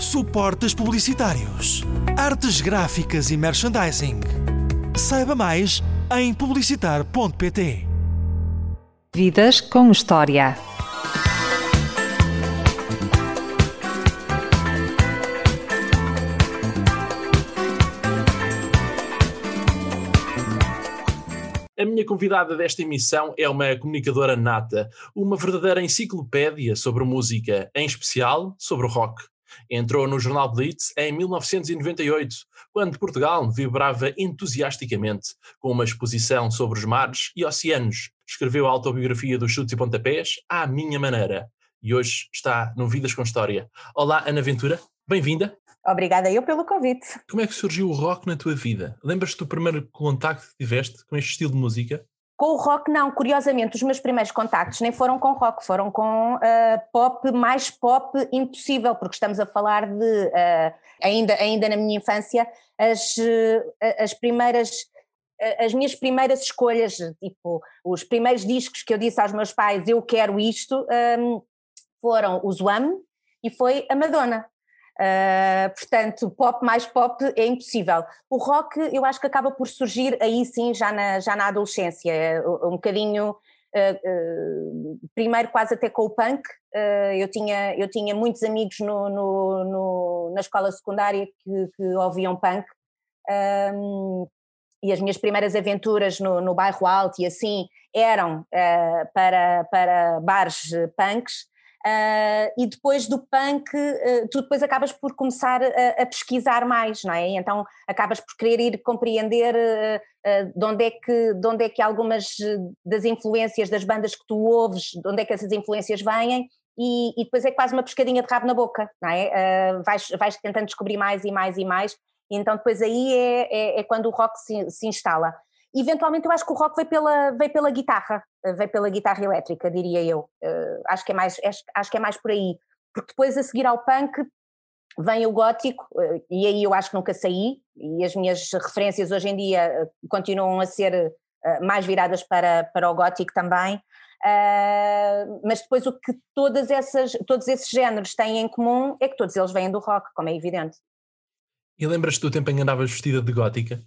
suportes publicitários, artes gráficas e merchandising. Saiba mais em publicitar.pt. Vidas com História. A minha convidada desta emissão é uma comunicadora nata, uma verdadeira enciclopédia sobre música, em especial sobre o rock. Entrou no jornal Blitz em 1998, quando Portugal vibrava entusiasticamente com uma exposição sobre os mares e oceanos. Escreveu a autobiografia dos chutes e pontapés à minha maneira. E hoje está no Vidas com História. Olá, Ana Ventura, bem-vinda. Obrigada eu pelo convite. Como é que surgiu o rock na tua vida? Lembras-te do primeiro contacto que tiveste com este estilo de música? Com o rock, não. Curiosamente, os meus primeiros contactos nem foram com rock, foram com uh, pop, mais pop impossível, porque estamos a falar de, uh, ainda, ainda na minha infância, as, uh, as primeiras. As minhas primeiras escolhas, tipo, os primeiros discos que eu disse aos meus pais, eu quero isto, um, foram os Wham e foi a Madonna. Uh, portanto, pop mais pop é impossível. O rock eu acho que acaba por surgir aí sim já na, já na adolescência, um bocadinho, uh, uh, primeiro quase até com o punk, eu, tinha, eu tinha muitos amigos no, no, no na escola secundária que, que ouviam punk, um, e as minhas primeiras aventuras no, no bairro alto e assim eram para, para bares punks, Uh, e depois do punk, uh, tu depois acabas por começar a, a, pesquisar mais, não é? Então acabas por querer ir compreender uh, de, onde é que, de onde é que algumas das influências das bandas que tu ouves, de onde é que essas influências vêm, e, e depois é quase uma pescadinha de rabo na boca, não é? vais, vais tentando descobrir mais e mais e mais, e então depois aí é, é, é quando o rock se, se instala. Eventualmente eu acho que o rock veio pela, veio pela guitarra, veio pela guitarra elétrica, diria eu. Uh, acho, que é mais, acho, acho, que é mais por aí. Porque depois a seguir ao punk vem o gótico, uh, e aí eu acho que nunca saí, e as minhas referências hoje em dia uh, continuam a ser mais viradas para, para o gótico também. mas depois o que todas essas, todos esses géneros têm em comum é que todos eles vêm do rock, como é evidente. E lembras-te do tempo em que andavas vestida de gótica?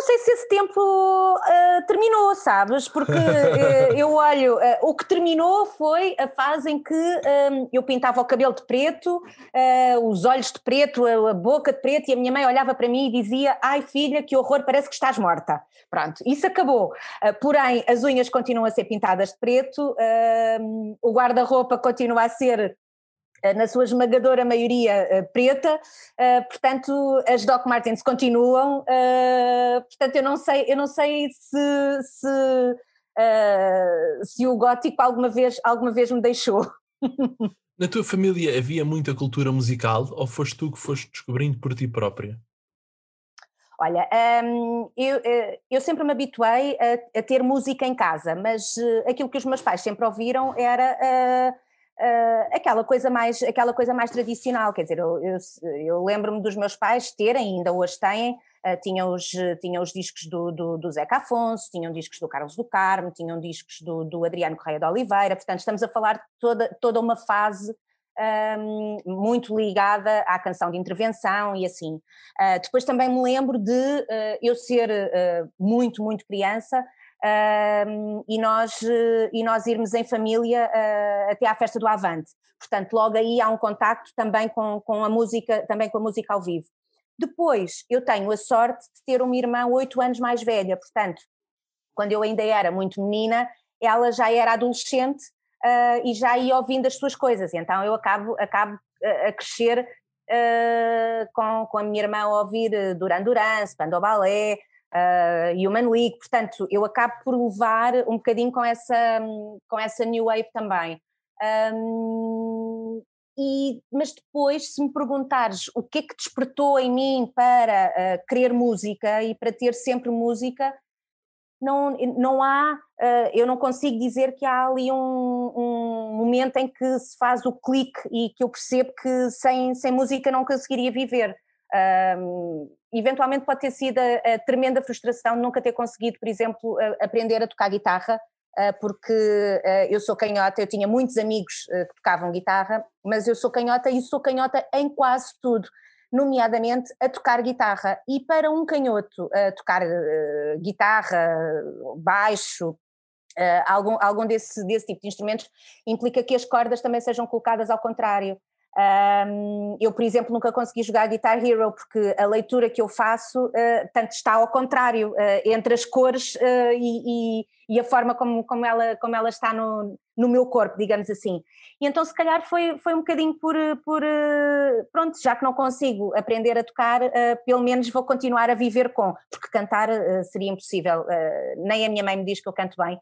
Sei se esse tempo uh, terminou, sabes? Porque uh, eu olho, uh, o que terminou foi a fase em que um, eu pintava o cabelo de preto, os olhos de preto, a, a, boca de preto, e a minha mãe olhava para mim e dizia: Ai filha, que horror, parece que estás morta. Pronto, isso acabou. porém, as unhas continuam a ser pintadas de preto, o guarda-roupa continua a ser na sua esmagadora maioria eh, preta, eh, portanto as Doc Martens continuam, portanto eu não sei, eu não sei se, se, se o gótico alguma vez, alguma vez me deixou. Na tua família havia muita cultura musical ou foste tu que foste descobrindo por ti própria? Olha, um, eu, eu, sempre me habituei a, a, ter música em casa, mas aquilo que os meus pais sempre ouviram era uh, Uh, aquela coisa mais aquela coisa mais tradicional. Quer dizer eu, eu, eu lembro-me dos meus pais terem ainda hoje têm uh, tinham os tinham os discos do, do, do Zeca Afonso tinham discos do Carlos do Carmo tinham discos do, do Adriano Correia de Oliveira. Portanto estamos a falar de toda toda uma fase um, muito ligada à canção de intervenção e assim. Uh, depois também me lembro de eu ser muito muito criança e, nós, e nós irmos em família uh, até à festa do Avante. Portanto, logo aí há um contacto também com, com a música, também com a música ao vivo. Depois, eu tenho a sorte de ter uma irmã oito anos mais velha, portanto, quando eu ainda era muito menina, ela já era adolescente uh, e já ia ouvindo as suas coisas, então eu acabo, acabo a crescer uh, com, com a minha irmã a ouvir Duran Duran, Spandau Ballet, uh, Human League, portanto eu acabo por levar um bocadinho com essa, com essa New Wave também. Um, e, mas depois, se me perguntares o que é que despertou em mim para uh, querer música e para ter sempre música, não, não há, uh, eu não consigo dizer que há ali um, um, momento em que se faz o clique e que eu percebo que sem, sem música não conseguiria viver. Eventualmente pode ter sido a, a, tremenda frustração de nunca ter conseguido, por exemplo, a, aprender a tocar guitarra, porque eu sou canhota, eu tinha muitos amigos que tocavam guitarra, mas eu sou canhota e sou canhota em quase tudo nomeadamente a tocar guitarra. E para um canhoto tocar guitarra, baixo, algum, algum desse, desse tipo de instrumentos, implica que as cordas também sejam colocadas ao contrário. Um, eu, por exemplo, nunca consegui jogar Guitar Hero porque a leitura que eu faço uh, tanto está ao contrário uh, entre as cores uh, e, e, e, a forma como, como, ela, como ela está no, no meu corpo, digamos assim. E então, se calhar, foi, foi um bocadinho por, por pronto, já que não consigo aprender a tocar, pelo menos vou continuar a viver com, porque cantar seria impossível. nem a minha mãe me diz que eu canto bem,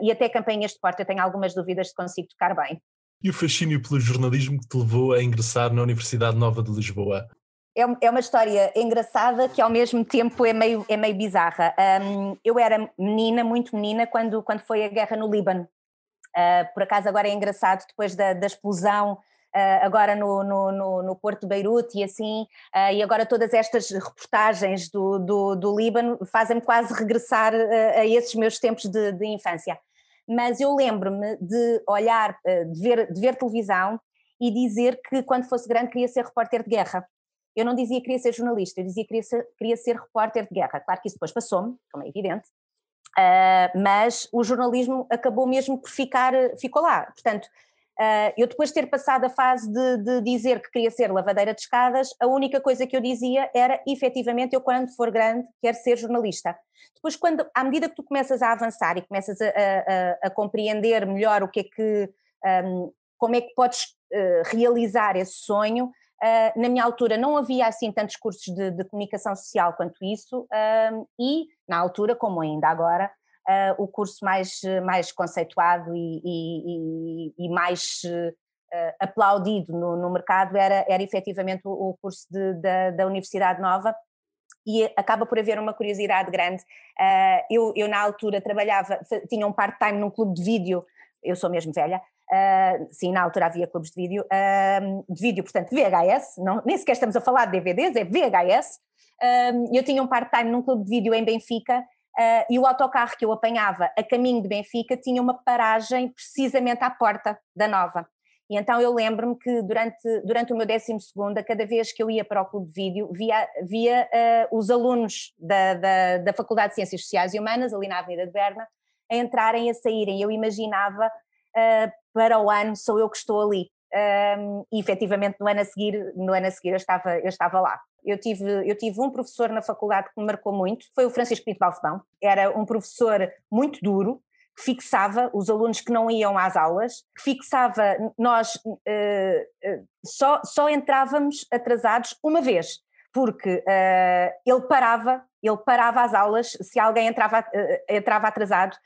e até campanhas de porta eu tenho algumas dúvidas de consigo tocar bem. E o fascínio pelo jornalismo que te levou a ingressar na Universidade Nova de Lisboa? É, é uma história engraçada que ao mesmo tempo é meio, é meio bizarra. Um, eu era menina, muito menina, quando, quando foi a guerra no Líbano. Uh, por acaso agora é engraçado, depois da, da explosão uh, agora no, no, no, no, Porto de Beirute e assim, uh, e agora todas estas reportagens do, do, do Líbano fazem-me quase regressar a esses meus tempos de, de infância mas eu lembro-me de olhar, eh, de ver, de ver televisão e dizer que quando fosse grande queria ser repórter de guerra. Eu não dizia que queria ser jornalista, eu dizia que queria ser, queria ser repórter de guerra. Claro que isso depois passou-me, como é evidente, uh, mas o jornalismo acabou mesmo por ficar, ficou lá. Portanto, Uh, eu depois de ter passado a fase de, de, dizer que queria ser lavadeira de escadas, a única coisa que eu dizia era, efetivamente, eu quando for grande quero ser jornalista. Depois, quando, à medida que tu começas a avançar e começas a, a, a compreender melhor o que é que, um, como é que podes uh, realizar esse sonho, uh, na minha altura não havia assim tantos cursos de, de comunicação social quanto isso, um, e na altura, como ainda agora, uh, o curso mais, mais conceituado e, e, e mais uh, aplaudido no, no, mercado era, era efetivamente o, o curso de, da, da Universidade Nova, e acaba por haver uma curiosidade grande. Uh, eu, eu, na altura, trabalhava, tinha um part-time num clube de vídeo, eu sou mesmo velha, uh, sim, na altura havia clubes de vídeo, uh, de vídeo, portanto, VHS, não, nem sequer estamos a falar de DVDs, é VHS. eu tinha um part-time num clube de vídeo em Benfica Uh, e o autocarro que eu apanhava a caminho de Benfica tinha uma paragem precisamente à porta da Nova. E então eu lembro-me que durante, durante o meu 12 segundo, cada vez que eu ia para o clube de vídeo, via, via uh, os alunos da, da, da, Faculdade de Ciências Sociais e Humanas, ali na Avenida de Berna, a entrarem e a saírem. Eu imaginava, uh, para o ano sou eu que estou ali. Um, e efetivamente no ano a seguir, no ano a seguir eu, estava, eu estava lá. Eu tive, eu tive um professor na faculdade que me marcou muito, foi o Francisco Pinto Balcebão. Era um professor muito duro, que fixava os alunos que não iam às aulas, que fixava, nós uh, uh, só, só entrávamos atrasados uma vez, porque uh, ele parava, ele parava as aulas se alguém entrava, entrava atrasado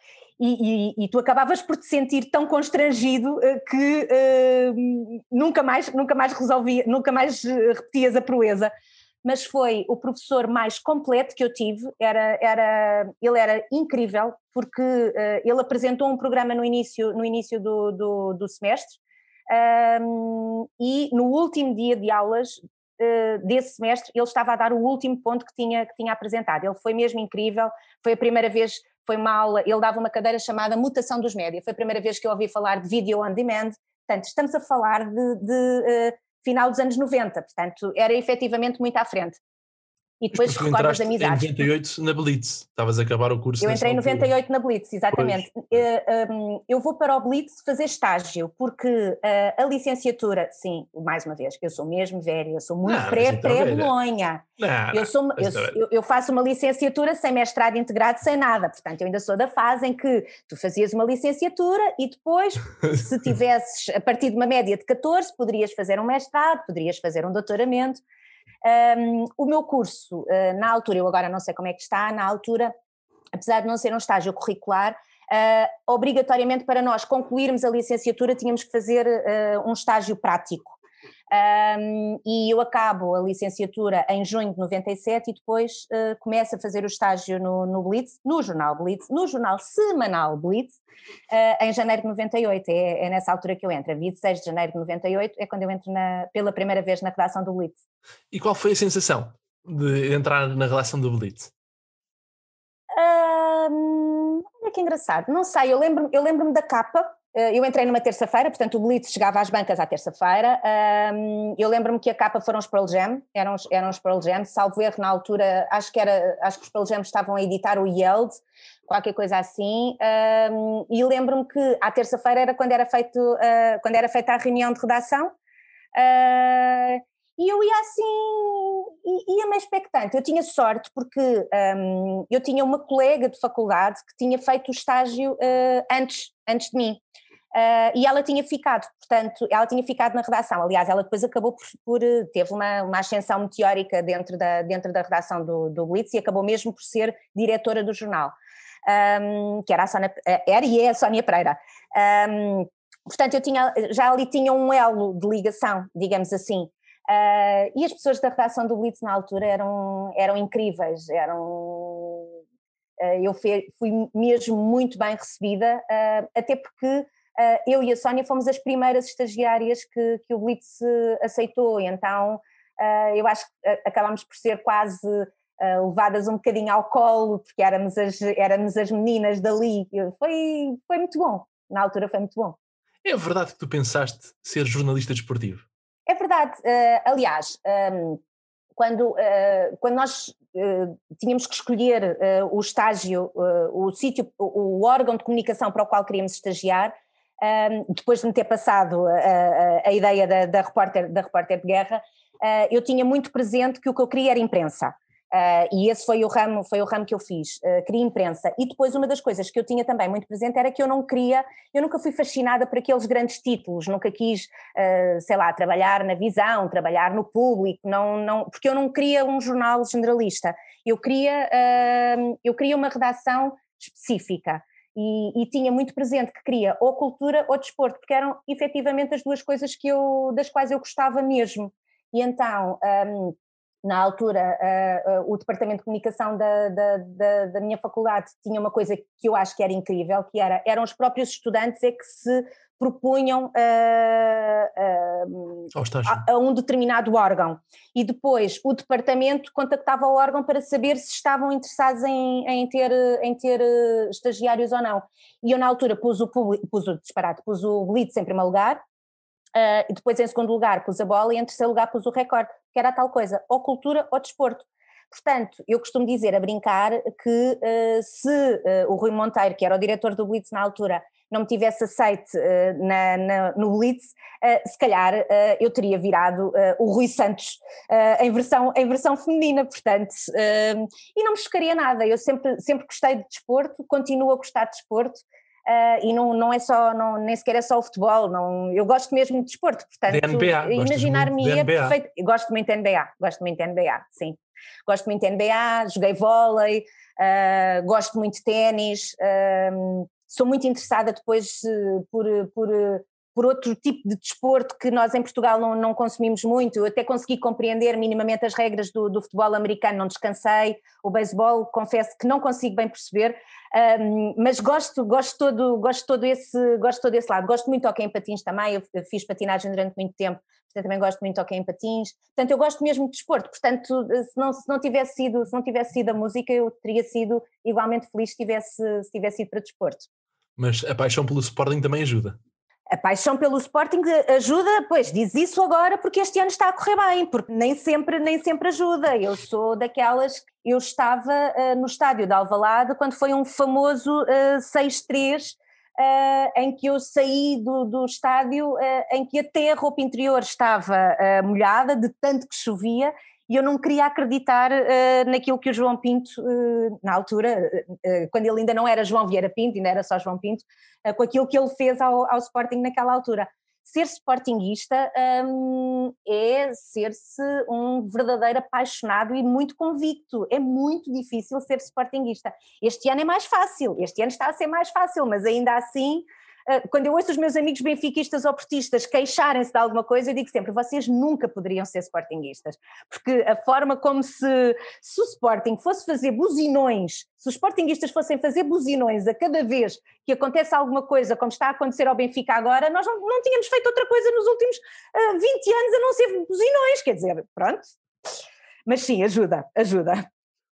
e, e, e, tu acabavas por te sentir tão constrangido que nunca mais, nunca mais resolvia, nunca mais repetias a proeza mas foi o professor mais completo que eu tive, era, era, ele era incrível, porque uh, ele apresentou um programa no início, no início do, do, do semestre, um, e no último dia de aulas uh, desse semestre, ele estava a dar o último ponto que tinha, que tinha apresentado. Ele foi mesmo incrível, foi a primeira vez, foi uma aula, ele dava uma cadeira chamada Mutação dos Média, foi a primeira vez que eu ouvi falar de Video on Demand, portanto, estamos a falar de, de uh, final dos anos 90, portanto era efetivamente muito à frente. E depois recordo as amizades. em 98 na Blitz, estavas a acabar o curso. Eu entrei em 98 na Blitz, exatamente. Eh, hum, eu vou para o Blitz fazer estágio, porque eh, a licenciatura, sim, mais uma vez, eu sou mesmo velha, eu sou muito pré-Bolonha. Pré eu, sou, eu, eu, faço uma licenciatura sem mestrado integrado, sem nada, portanto eu ainda sou da fase em que tu fazias uma licenciatura e depois, se tivesses, a partir de uma média de 14, poderias fazer um mestrado, poderias fazer um doutoramento. Um, o meu curso, uh, na altura, eu agora não sei como é que está, na altura, apesar de não ser um estágio curricular, uh, obrigatoriamente para nós concluirmos a licenciatura tínhamos que fazer uh, um estágio prático. Um, e eu acabo a licenciatura em junho de 97 e depois uh, começo a fazer o estágio no, no, Blitz, no jornal Blitz, no jornal semanal Blitz, uh, em janeiro de 98. É, é, nessa altura que eu entro, 26 de janeiro de 98 é quando eu entro na, pela primeira vez na redação do Blitz. E qual foi a sensação de entrar na redação do Blitz? Um, Olha que engraçado, não sei, eu lembro-me eu lembro da capa, eu entrei numa terça-feira, portanto o Blitz chegava às bancas à terça-feira. eu lembro-me que a capa foram os Pearl Jam, eram, eram os Pearl Jam, salvo erro na altura, acho que, era, acho que os Pearl Jam estavam a editar o Yeld, qualquer coisa assim. e lembro-me que à terça-feira era quando era, feito, uh, quando era feita a reunião de redação. Uh, e eu ia assim, ia-me expectante. Eu tinha sorte porque um, eu tinha uma colega de faculdade que tinha feito o estágio uh, antes, antes de mim. Uh, e ela tinha ficado, portanto, ela tinha ficado na redação. Aliás, ela depois acabou por, por teve uma, uma ascensão meteórica dentro da, dentro da redação do, do Blitz e acabou mesmo por ser diretora do jornal, um, que era a Sónia, era e é a Sónia Pereira. Um, portanto, eu tinha, já ali tinha um elo de ligação, digamos assim. Uh, e as pessoas da redação do Blitz na altura eram, eram incríveis, eram. Uh, eu fui, fui mesmo muito bem recebida, uh, até porque eu e a Sónia fomos as primeiras estagiárias que, que o Blitz aceitou, então eu acho que acabámos por ser quase levadas um bocadinho ao colo, porque éramos as, éramos as meninas dali. Foi, foi muito bom, na altura foi muito bom. É verdade que tu pensaste ser jornalista desportivo? É verdade. Uh, aliás, um, ehm, quando, uh, quando nós uh, tínhamos que escolher o estágio, o sítio, o, órgão de comunicação para o qual queríamos estagiar, um, ehm, depois de me ter passado a, a, a ideia da, da, repórter, da repórter de guerra, eu tinha muito presente que o que eu queria era imprensa. Uh, e esse foi o ramo, foi o ramo que eu fiz, uh, queria imprensa. E depois uma das coisas que eu tinha também muito presente era que eu não queria, eu nunca fui fascinada por aqueles grandes títulos, nunca quis, uh, sei lá, trabalhar na visão, trabalhar no público, não, não, porque eu não queria um jornal generalista. Eu queria, eu queria uma redação específica. E, e, tinha muito presente que queria ou cultura ou desporto, porque eram efetivamente as duas coisas que eu, das quais eu gostava mesmo. E então, um, na altura, uh, uh, o departamento de comunicação da, da, da, da, minha faculdade tinha uma coisa que eu acho que era incrível, que era, eram os próprios estudantes é que se propunham uh, a, a, um determinado órgão e depois o departamento contactava o órgão para saber se estavam interessados em, em, ter, em ter estagiários ou não. E eu na altura pus o, pus o disparate, pus o Blitz em primeiro lugar, Uh, e depois, em segundo lugar, pus a bola e em terceiro lugar pus o recorde, que era tal coisa, ou cultura ou desporto. Portanto, eu costumo dizer, a brincar, que uh, se uh, o Rui Monteiro, que era o diretor do Blitz na altura, não me tivesse aceite na, na, no Blitz, se calhar eu teria virado o Rui Santos em, versão, em versão feminina, portanto, e não me chocaria nada. Eu sempre, sempre gostei de desporto, continuo a gostar de desporto, Uh, e não, não é só, não, nem sequer é só o futebol, não, eu gosto mesmo de desporto, portanto, imaginar-me ia perfeito. Eu gosto muito de NBA, gosto muito de NBA, sim. Gosto muito de NBA, joguei vôlei, uh, gosto muito de ténis, uh, sou muito interessada depois por, por por outro tipo de desporto que nós em Portugal não, não consumimos muito. Eu até consegui compreender minimamente as regras do, do futebol americano, não descansei. O beisebol, confesso que não consigo bem perceber, um, mas gosto, gosto, todo, gosto, todo esse, gosto todo esse lado. Gosto muito de hockey em patins também, eu fiz patinagem durante muito tempo, portanto também gosto muito de hockey em patins. Portanto, eu gosto mesmo de desporto, portanto, se não, se não, tivesse, sido, se não tivesse sido a música, eu teria sido igualmente feliz se tivesse, se tivesse ido para desporto. Mas a paixão pelo Sporting também ajuda. A paixão pelo Sporting ajuda, pois diz isso agora porque este ano está a correr bem, porque nem sempre, nem sempre ajuda. Eu sou daquelas, eu estava uh, no estádio de Alvalade quando foi um famoso uh, 6-3 uh, em que eu saí do, do estádio uh, em que até a roupa interior estava uh, molhada de tanto que chovia e eu não queria acreditar uh, naquilo que o João Pinto, uh, na altura, uh, quando ele ainda não era João Vieira Pinto, ainda era só João Pinto, com aquilo que ele fez ao, ao Sporting naquela altura. Ser sportinguista um, é ser-se um verdadeiro apaixonado e muito convicto. É muito difícil ser sportinguista. Este ano é mais fácil, este ano está a ser mais fácil, mas ainda assim quando eu ouço os meus amigos benfiquistas ou portistas queixarem-se de alguma coisa, eu digo sempre: vocês nunca poderiam ser sportinguistas, porque a forma como se, se o Sporting fosse fazer buzinões, se os sportinguistas fossem fazer buzinões a cada vez que acontece alguma coisa, como está a acontecer ao Benfica agora, nós não, não tínhamos feito outra coisa nos últimos uh, ah, 20 anos a não ser buzinões, quer dizer, pronto. Mas sim, ajuda, ajuda.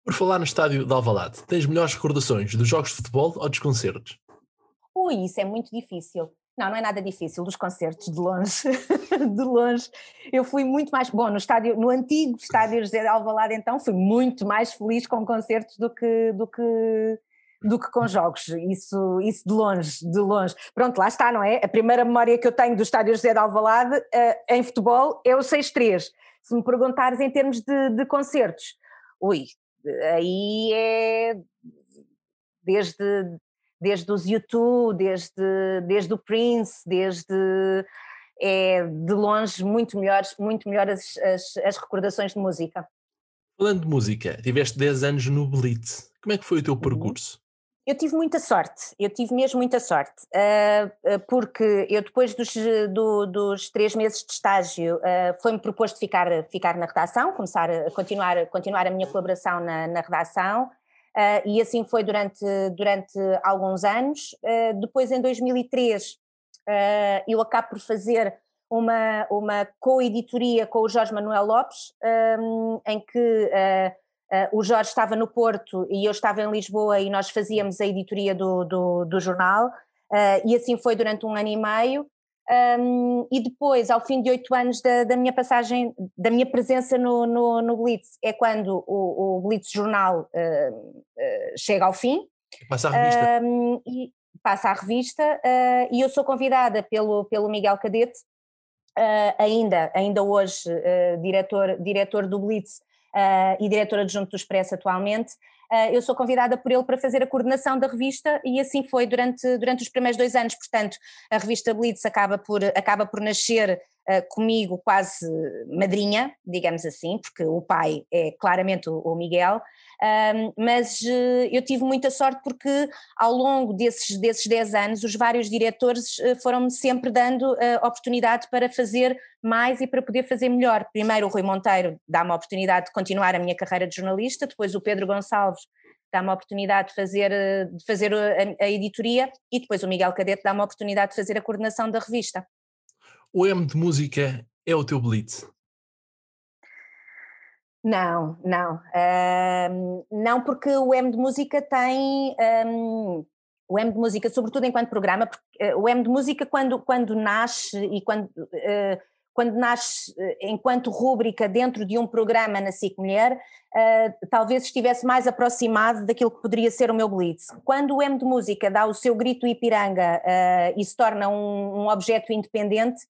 Por falar no estádio de Alvalade, tens melhores recordações dos jogos de futebol ou dos concertos? Ui, isso é muito difícil. Não, não é nada difícil, dos concertos, de longe, de longe. Eu fui muito mais, bom, no estádio, no antigo estádio José de Alvalade então, fui muito mais feliz com concertos do que, do que, do que com jogos, isso, isso de longe, de longe. Pronto, lá está, não é? A primeira memória que eu tenho do estádio José de Alvalade uh, em futebol é o 6-3. Se me perguntares em termos de, de concertos, ui, aí é desde desde os YouTube, desde, desde o Prince, desde é de longe muito melhores, muito melhores as, as, recordações de música. Falando de música, tiveste 10 anos no Blitz. Como é que foi o teu uhum. percurso? Eu tive muita sorte, eu tive mesmo muita sorte, uh, porque eu depois dos, do, dos três meses de estágio uh, foi-me proposto ficar, ficar na redação, começar a continuar, continuar a minha colaboração na, na redação, Uh, e assim foi durante, durante alguns anos. Uh, depois, em 2003, uh, ah, eu acabo por fazer uma, uma co-editoria com o Jorge Manuel Lopes, um, em que o Jorge estava no Porto e eu estava em Lisboa e nós fazíamos a editoria do, do, do jornal. e assim foi durante um ano e meio. Um, e depois, ao fim de oito anos da, da, minha passagem, da minha presença no, no, no Blitz, é quando o, o Blitz Jornal uh, uh, chega ao fim. Passa a revista. Um, e passa a revista, uh, e eu sou convidada pelo, pelo Miguel Cadete, ainda, ainda hoje diretor, diretor do Blitz e diretor adjunto do Expresso atualmente, ah, eu sou convidada por ele para fazer a coordenação da revista e assim foi durante, durante os primeiros dois anos, portanto a revista Blitz acaba por, acaba por nascer comigo quase madrinha, digamos assim, porque o pai é claramente o, Miguel, mas uh, eu tive muita sorte porque ao longo desses, desses 10 anos os vários diretores uh, foram-me sempre dando oportunidade para fazer mais e para poder fazer melhor. Primeiro o Rui Monteiro dá-me a oportunidade de continuar a minha carreira de jornalista, depois o Pedro Gonçalves dá-me a oportunidade de fazer, de fazer a, a editoria e depois o Miguel Cadete dá-me a oportunidade de fazer a coordenação da revista. O M de música é o teu blitz? Não, não. Um, não, porque o M de música tem. Um, o M de música, sobretudo enquanto programa, porque, uh, o M de música, quando, quando nasce e quando. Uh, quando nasce uh, enquanto rúbrica dentro de um programa na SIC Mulher, talvez estivesse mais aproximado daquilo que poderia ser o meu Blitz. Quando o M de Música dá o seu grito Ipiranga e se torna um, um objeto independente,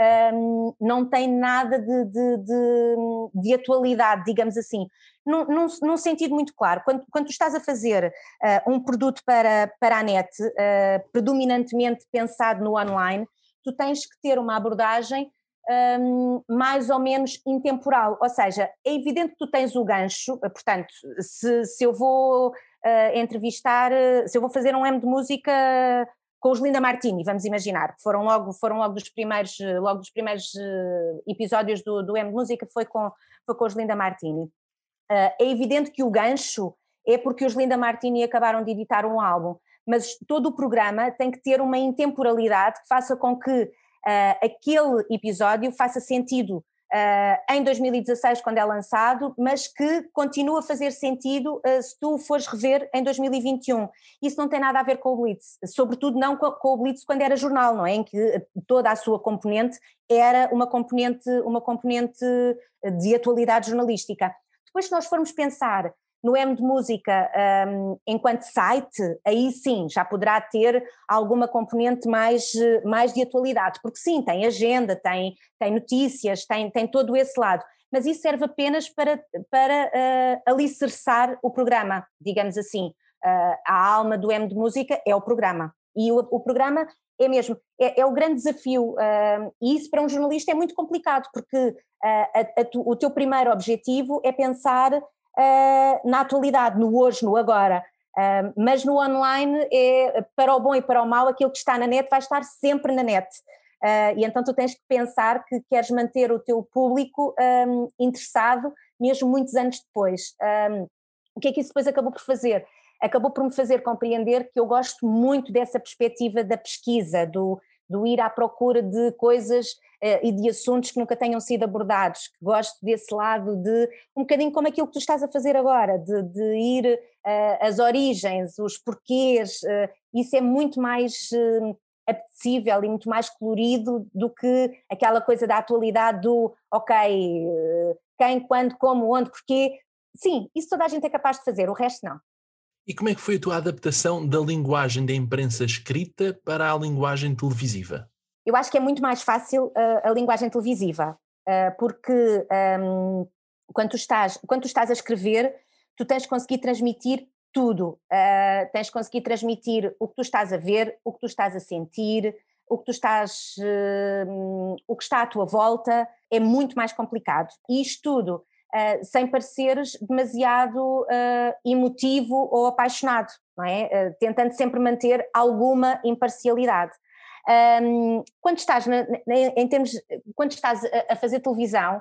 um, não tem nada de, de, de, de, atualidade, digamos assim. Num, num, num, sentido muito claro, quando, quando estás a fazer uh, um produto para, para a net, uh, predominantemente pensado no online, tu tens que ter uma abordagem um, mais ou menos intemporal, ou seja, é evidente que tu tens o gancho, portanto, se, se eu vou uh, entrevistar, se eu vou fazer um M de música com os Linda Martini, vamos imaginar, que foram logo, foram logo dos primeiros, logo dos primeiros uh, episódios do, do M Música, foi com, foi com os Linda Martini. Uh, é evidente que o gancho é porque os Linda Martini acabaram de editar um álbum, mas todo o programa tem que ter uma intemporalidade que faça com que uh, aquele episódio faça sentido uh, em 2016, quando é lançado, mas que continua a fazer sentido uh, se tu fores rever em 2021. Isso não tem nada a ver com o Blitz, sobretudo não com, o Blitz quando era jornal, não é? Em que toda a sua componente era uma componente, uma componente de atualidade jornalística. Depois, se nós formos pensar no M de Música, um, enquanto site, aí sim já poderá ter alguma componente mais, mais de atualidade, porque sim, tem agenda, tem, tem notícias, tem, tem todo esse lado, mas isso serve apenas para, para uh, alicerçar o programa, digamos assim. Uh, a alma do M de Música é o programa. E o, o programa é mesmo, é, é o grande desafio, uh, e isso para um jornalista é muito complicado, porque uh, a, a, o teu primeiro objetivo é pensar uh, na atualidade, no hoje, no agora. Uh, mas no online é para o bom e para o mal, aquilo que está na net vai estar sempre na net. Uh, e então tu tens que pensar que queres manter o teu público um, interessado mesmo muitos anos depois. Um, o que é que isso depois acabou por fazer? Acabou por me fazer compreender que eu gosto muito dessa perspectiva da pesquisa, do, do ir à procura de coisas uh, e de assuntos que nunca tenham sido abordados, que gosto desse lado de um bocadinho como aquilo que tu estás a fazer agora, de, de ir uh, às origens, os porquês, uh, isso é muito mais apetecível e muito mais colorido do que aquela coisa da atualidade do ok, quem, quando, como, onde, porquê. Sim, isso toda a gente é capaz de fazer, o resto não. E como é que foi a tua adaptação da linguagem da imprensa escrita para a linguagem televisiva? Eu acho que é muito mais fácil uh, a linguagem televisiva, uh, porque um, quando, tu estás, quando tu estás a escrever, tu tens de conseguir transmitir tudo. Uh, tens de conseguir transmitir o que tu estás a ver, o que tu estás a sentir, o que tu estás, uh, o que está à tua volta, é muito mais complicado. E isto tudo uh, sem pareceres demasiado emotivo ou apaixonado, não é? tentando sempre manter alguma imparcialidade. Um, quando estás na, na, em termos, quando estás a, a fazer televisão,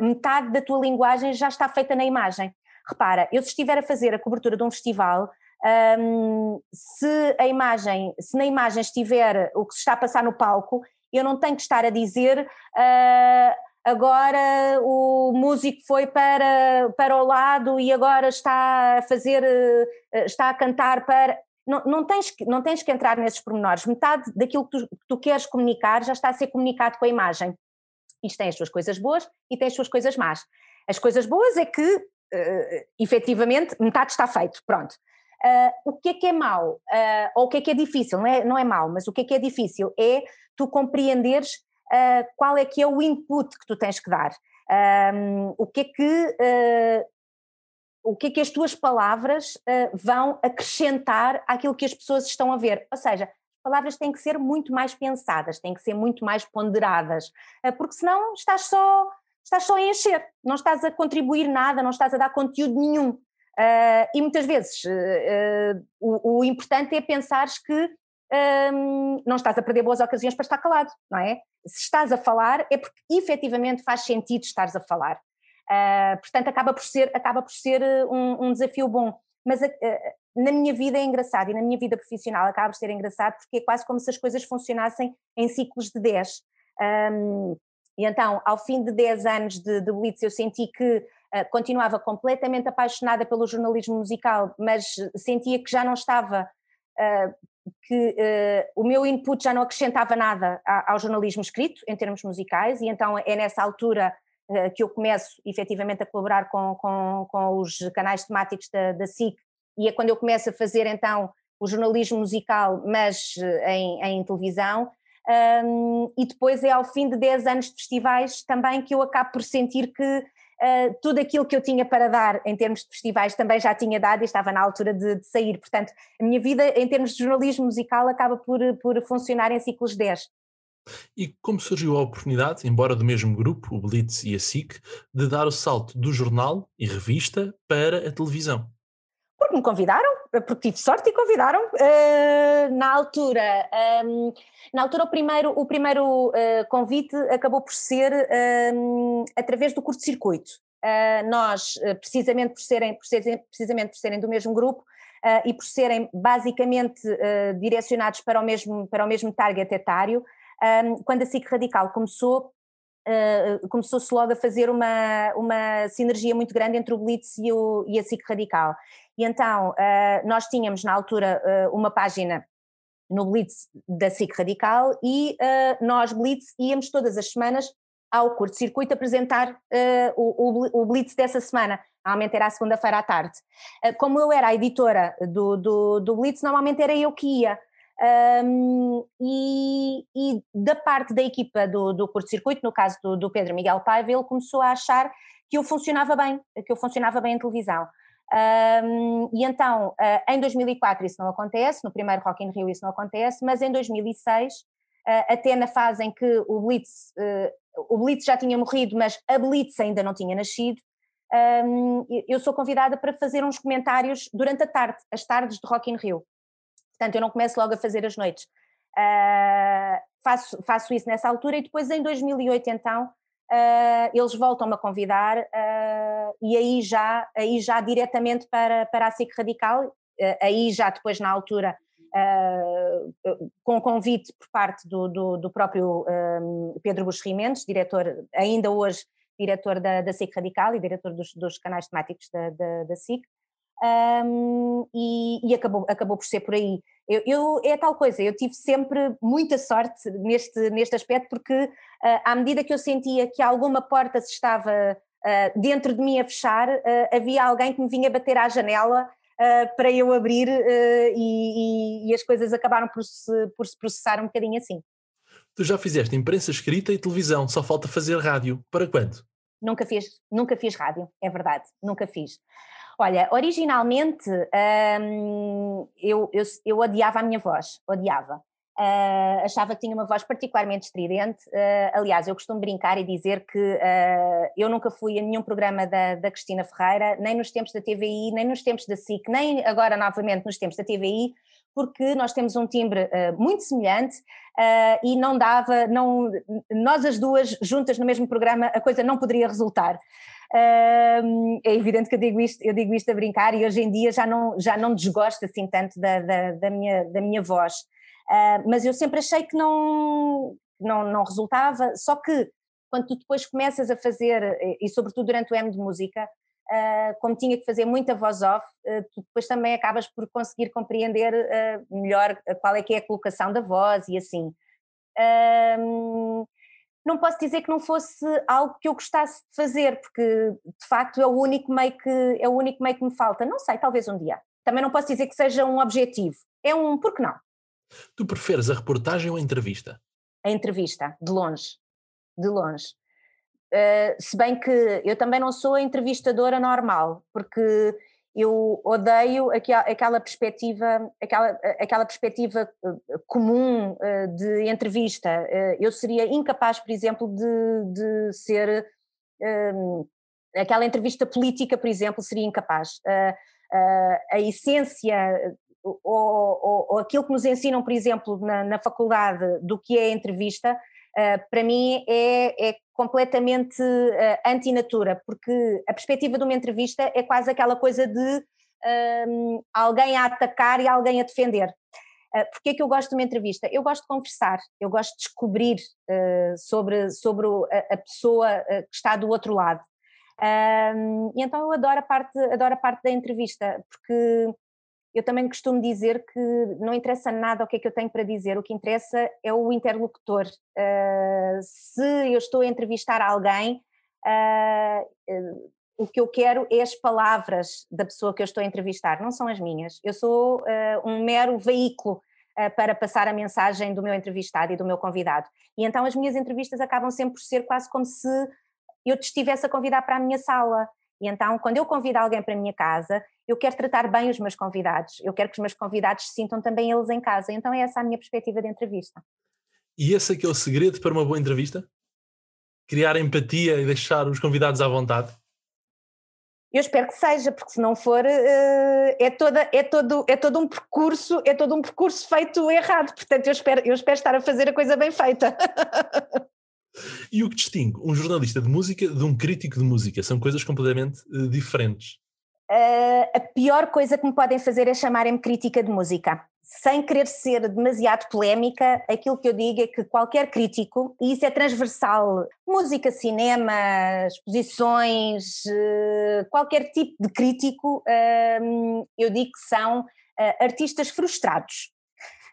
metade da tua linguagem já está feita na imagem. Repara, eu se estiver a fazer a cobertura de um festival, um, se a imagem, se na imagem estiver o que se está a passar no palco, eu não tenho que estar a dizer uh, agora o músico foi para, para o lado e agora está a fazer, uh, está a cantar para. Não, não, tens que, não tens que entrar nesses pormenores. Metade daquilo que tu, que tu queres comunicar já está a ser comunicado com a imagem. Isto tem as suas coisas boas e tem as suas coisas más. As coisas boas é que uh, efetivamente metade está feito, pronto. Uh, o que é que é mau, uh, ou o que é que é difícil, não é, não é mau, mas o que é que é difícil é tu compreenderes uh, qual é que é o input que tu tens que dar, um, o que é que o que é que as tuas palavras vão acrescentar àquilo que as pessoas estão a ver, ou seja, as palavras têm que ser muito mais pensadas, têm que ser muito mais ponderadas, porque senão estás só estás só a encher, não estás a contribuir nada, não estás a dar conteúdo nenhum. Uh, e muitas vezes uh, uh, o, o, importante é pensares que um, não estás a perder boas ocasiões para estar calado, não é? Se estás a falar é porque efetivamente faz sentido estares a falar. portanto, acaba por ser, acaba por ser um, um desafio bom. Mas na minha vida é engraçado e na minha vida profissional acaba por ser engraçado porque é quase como se as coisas funcionassem em ciclos de 10. Um, e então, ao fim de 10 anos de, de Blitz, eu senti que uh, continuava completamente apaixonada pelo jornalismo musical, mas sentia que já não estava, uh, que uh, o meu input já não acrescentava nada ao jornalismo escrito, em termos musicais, e então é nessa altura que eu começo efetivamente a colaborar com, com, com os canais temáticos da, da SIC, e é quando eu começo a fazer então o jornalismo musical, mas em, em televisão, um, e depois é ao fim de 10 anos de festivais também que eu acabo por sentir que uh, tudo aquilo que eu tinha para dar em termos de festivais também já tinha dado e estava na altura de, de sair. Portanto, a minha vida em termos de jornalismo musical acaba por, por funcionar em ciclos 10. E como surgiu a oportunidade, embora do mesmo grupo, o Blitz e a SIC, de dar o salto do jornal e revista para a televisão? Porque me convidaram, porque tive sorte e convidaram. Uh, na altura, um, na altura o primeiro, o primeiro uh, convite acabou por ser um, através do curto-circuito. Uh, nós, precisamente por, serem, por serem, precisamente por serem do mesmo grupo e por serem basicamente direcionados para o mesmo, para o mesmo target etário, um, quando a SIC Radical começou, Uh, começou-se logo a fazer uma, uma sinergia muito grande entre o Blitz e, o, e a SIC Radical. E então uh, nós tínhamos na altura uh, uma página no Blitz da SIC Radical e nós, Blitz, íamos todas as semanas ao curto-circuito apresentar o, o, o, Blitz dessa semana. Normalmente era a segunda-feira à tarde. como eu era a editora do, do, do Blitz, normalmente era eu que ia. Um, e, e, da parte da equipa do, do curto-circuito, no caso do, do, Pedro Miguel Paiva, ele começou a achar que eu funcionava bem, que eu funcionava bem em televisão. Um, e então, uh, em 2004 isso não acontece, no primeiro Rock in Rio isso não acontece, mas em 2006, uh, ah, até na fase em que o Blitz, uh, o Blitz já tinha morrido, mas a Blitz ainda não tinha nascido, um, eu sou convidada para fazer uns comentários durante a tarde, as tardes de Rock in Rio. Portanto, eu não começo logo a fazer as noites. Uh, faço, faço isso nessa altura e depois em 2008 então uh, eles voltam-me a convidar uh, e aí já, aí já diretamente para, para a SIC Radical, aí já depois na altura uh, com convite por parte do, do, do próprio um, Pedro Buxeri Mendes, diretor, ainda hoje diretor da, da SIC Radical e diretor dos, dos canais temáticos da, da, da SIC, um, e, e, acabou, acabou por ser por aí. Eu, eu, é tal coisa, eu tive sempre muita sorte neste, neste aspecto, porque uh, à medida que eu sentia que alguma porta se estava uh, dentro de mim a fechar, uh, havia alguém que me vinha bater à janela para eu abrir e, e, e, as coisas acabaram por se, por se processar um bocadinho assim. Tu já fizeste imprensa escrita e televisão, só falta fazer rádio. Para quando? Nunca fiz, nunca fiz rádio, é verdade, nunca fiz. Olha, originalmente hum, eu, eu, eu odiava a minha voz, odiava. Uh, achava que tinha uma voz particularmente estridente. Uh, aliás, eu costumo brincar e dizer que uh, eu nunca fui a nenhum programa da, da, Cristina Ferreira, nem nos tempos da TVI, nem nos tempos da SIC, nem agora novamente nos tempos da TVI, porque nós temos um timbre muito semelhante e não dava, não, nós as duas juntas no mesmo programa, a coisa não poderia resultar é evidente que eu digo isto, eu digo isto a brincar e hoje em dia já não, já não desgosto assim tanto da, da, da minha, da minha voz. Uh, mas eu sempre achei que não, não, não resultava, só que quando tu depois começas a fazer, e sobretudo durante o M de música, uh, como tinha que fazer muita voz off, uh, tu depois também acabas por conseguir compreender melhor qual é que é a colocação da voz e assim não posso dizer que não fosse algo que eu gostasse de fazer, porque de facto é o único meio que, é o único meio que me falta. Não sei, talvez um dia. Também não posso dizer que seja um objetivo. É um, por que não? Tu preferes a reportagem ou a entrevista? A entrevista, de longe. De longe. Uh, se bem que eu também não sou a entrevistadora normal, porque eu odeio aquela perspectiva, aquela, aquela perspectiva eh, comum eh, de entrevista. Eh, eu seria incapaz, por exemplo, de, de ser um, aquela entrevista política, por exemplo, seria incapaz. a essência ou, ou, ou, aquilo que nos ensinam, por exemplo, na, na faculdade do que é entrevista, para mim é, é completamente uh, antinatura, porque a perspectiva de uma entrevista é quase aquela coisa de um, alguém a atacar e alguém a defender. Uh, Porquê é que eu gosto de uma entrevista? Eu gosto de conversar, eu gosto de descobrir uh, sobre, sobre a, a pessoa que está do outro lado. Um, e então eu adoro a, parte, adoro a parte da entrevista, porque eu também costumo dizer que não interessa nada o que é que eu tenho para dizer, o que interessa é o interlocutor. Uh, se eu estou a entrevistar alguém, uh, o que eu quero é as palavras da pessoa que eu estou a entrevistar, não são as minhas. Eu sou uh, um mero veículo para passar a mensagem do meu entrevistado e do meu convidado. E então as minhas entrevistas acabam sempre por ser quase como se eu te estivesse a convidar para a minha sala. E então, quando eu convido alguém para a minha casa, eu quero tratar bem os meus convidados, eu quero que os meus convidados se sintam também eles em casa. Então, é essa a minha perspectiva de entrevista. E esse é que é o segredo para uma boa entrevista? Criar empatia e deixar os convidados à vontade? Eu espero que seja, porque se não for, eh, é, toda, é, todo, é todo um percurso, é todo um percurso feito errado. Portanto, eu espero, eu espero estar a fazer a coisa bem feita. E o que distingue um jornalista de música de um crítico de música? São coisas completamente uh, diferentes. Uh, a pior coisa que me podem fazer é chamarem-me crítica de música. Sem querer ser demasiado polémica, aquilo que eu digo é que qualquer crítico, e isso é transversal, música, cinema, exposições, uh, qualquer tipo de crítico, eu digo que são artistas frustrados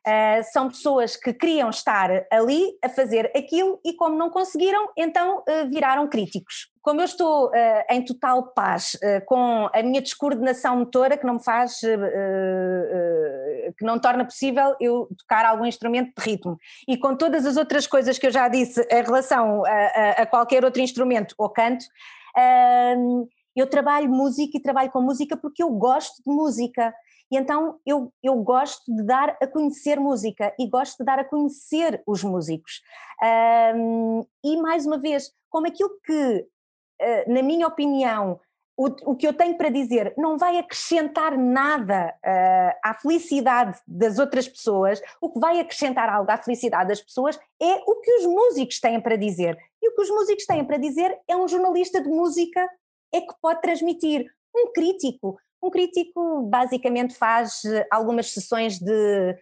Uh, são pessoas que queriam estar ali a fazer aquilo e, como não conseguiram, então uh, viraram críticos. Como eu estou uh, em total paz com a minha descoordenação motora, que não me faz, que não torna possível eu tocar algum instrumento de ritmo, e com todas as outras coisas que eu já disse em relação a, a, a qualquer outro instrumento ou canto, eu trabalho música e trabalho com música porque eu gosto de música. E então eu, eu gosto de dar a conhecer música e gosto de dar a conhecer os músicos. Um, e mais uma vez, como aquilo que, uh, na minha opinião, o, o, que eu tenho para dizer não vai acrescentar nada uh, à felicidade das outras pessoas, o que vai acrescentar algo à felicidade das pessoas é o que os músicos têm para dizer. E o que os músicos têm para dizer é um jornalista de música é que pode transmitir. Um crítico Um crítico basicamente faz algumas sessões de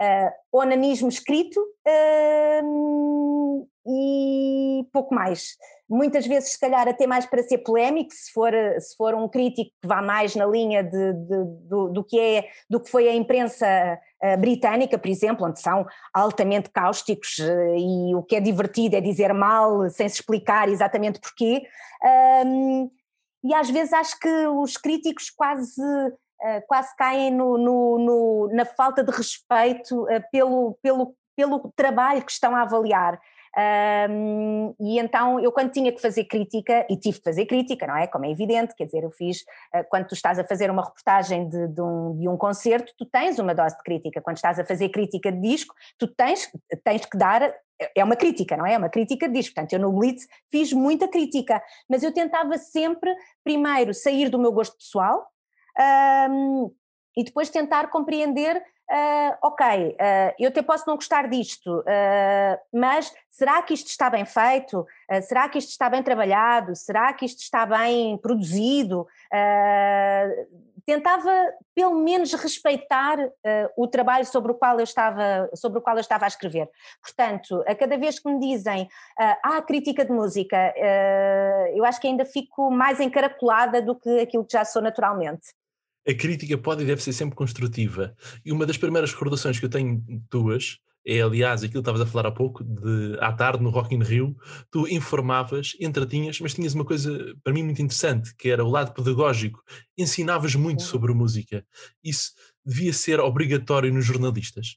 uh, onanismo escrito uh, e pouco mais. Muitas vezes, se calhar, até mais para ser polémico, se for, se for um crítico que vá mais na linha de, de do, do, que é, do que foi a imprensa uh, britânica, por exemplo, onde são altamente cáusticos uh, e o que é divertido é dizer mal sem se explicar exatamente porquê. Um, e às vezes acho que os críticos quase uh, quase caem no, no, no, na falta de respeito uh, pelo, pelo, pelo trabalho que estão a avaliar. Um, e então eu quando tinha que fazer crítica, e tive que fazer crítica, não é? Como é evidente, quer dizer, eu fiz, uh, quando tu estás a fazer uma reportagem de, de, um, de um concerto, tu tens uma dose de crítica, quando estás a fazer crítica de disco, tu tens, tens que dar é uma crítica, não é? É uma crítica disco. Portanto, eu no Blitz fiz muita crítica, mas eu tentava sempre, primeiro, sair do meu gosto pessoal, um, e depois tentar compreender, uh, ok, uh, eu até posso não gostar disto, uh, mas será que isto está bem feito? será que isto está bem trabalhado? Será que isto está bem produzido? Tentava pelo menos respeitar o trabalho sobre o qual eu estava sobre o qual eu estava a escrever. Portanto, a cada vez que me dizem ah, crítica de música, eu acho que ainda fico mais encaracolada do que aquilo que já sou naturalmente a crítica pode e deve ser sempre construtiva. E uma das primeiras recordações que eu tenho tuas é, aliás, aquilo que estavas a falar há pouco, de à tarde no Rock in Rio, tu informavas, entretinhas, mas tinhas uma coisa para mim muito interessante, que era o lado pedagógico. Ensinavas muito sobre música. Isso devia ser obrigatório nos jornalistas?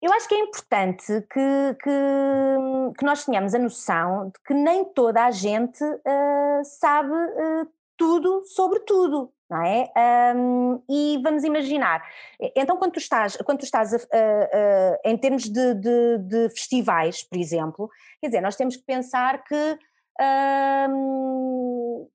Eu acho que é importante que, que, que nós tenhamos a noção de que nem toda a gente uh, sabe uh, tudo sobre tudo não é? Um, e vamos imaginar, então quando tu estás, quando tu estás a, a, a, em termos de, de, de, festivais, por exemplo, quer dizer, nós temos que pensar que um,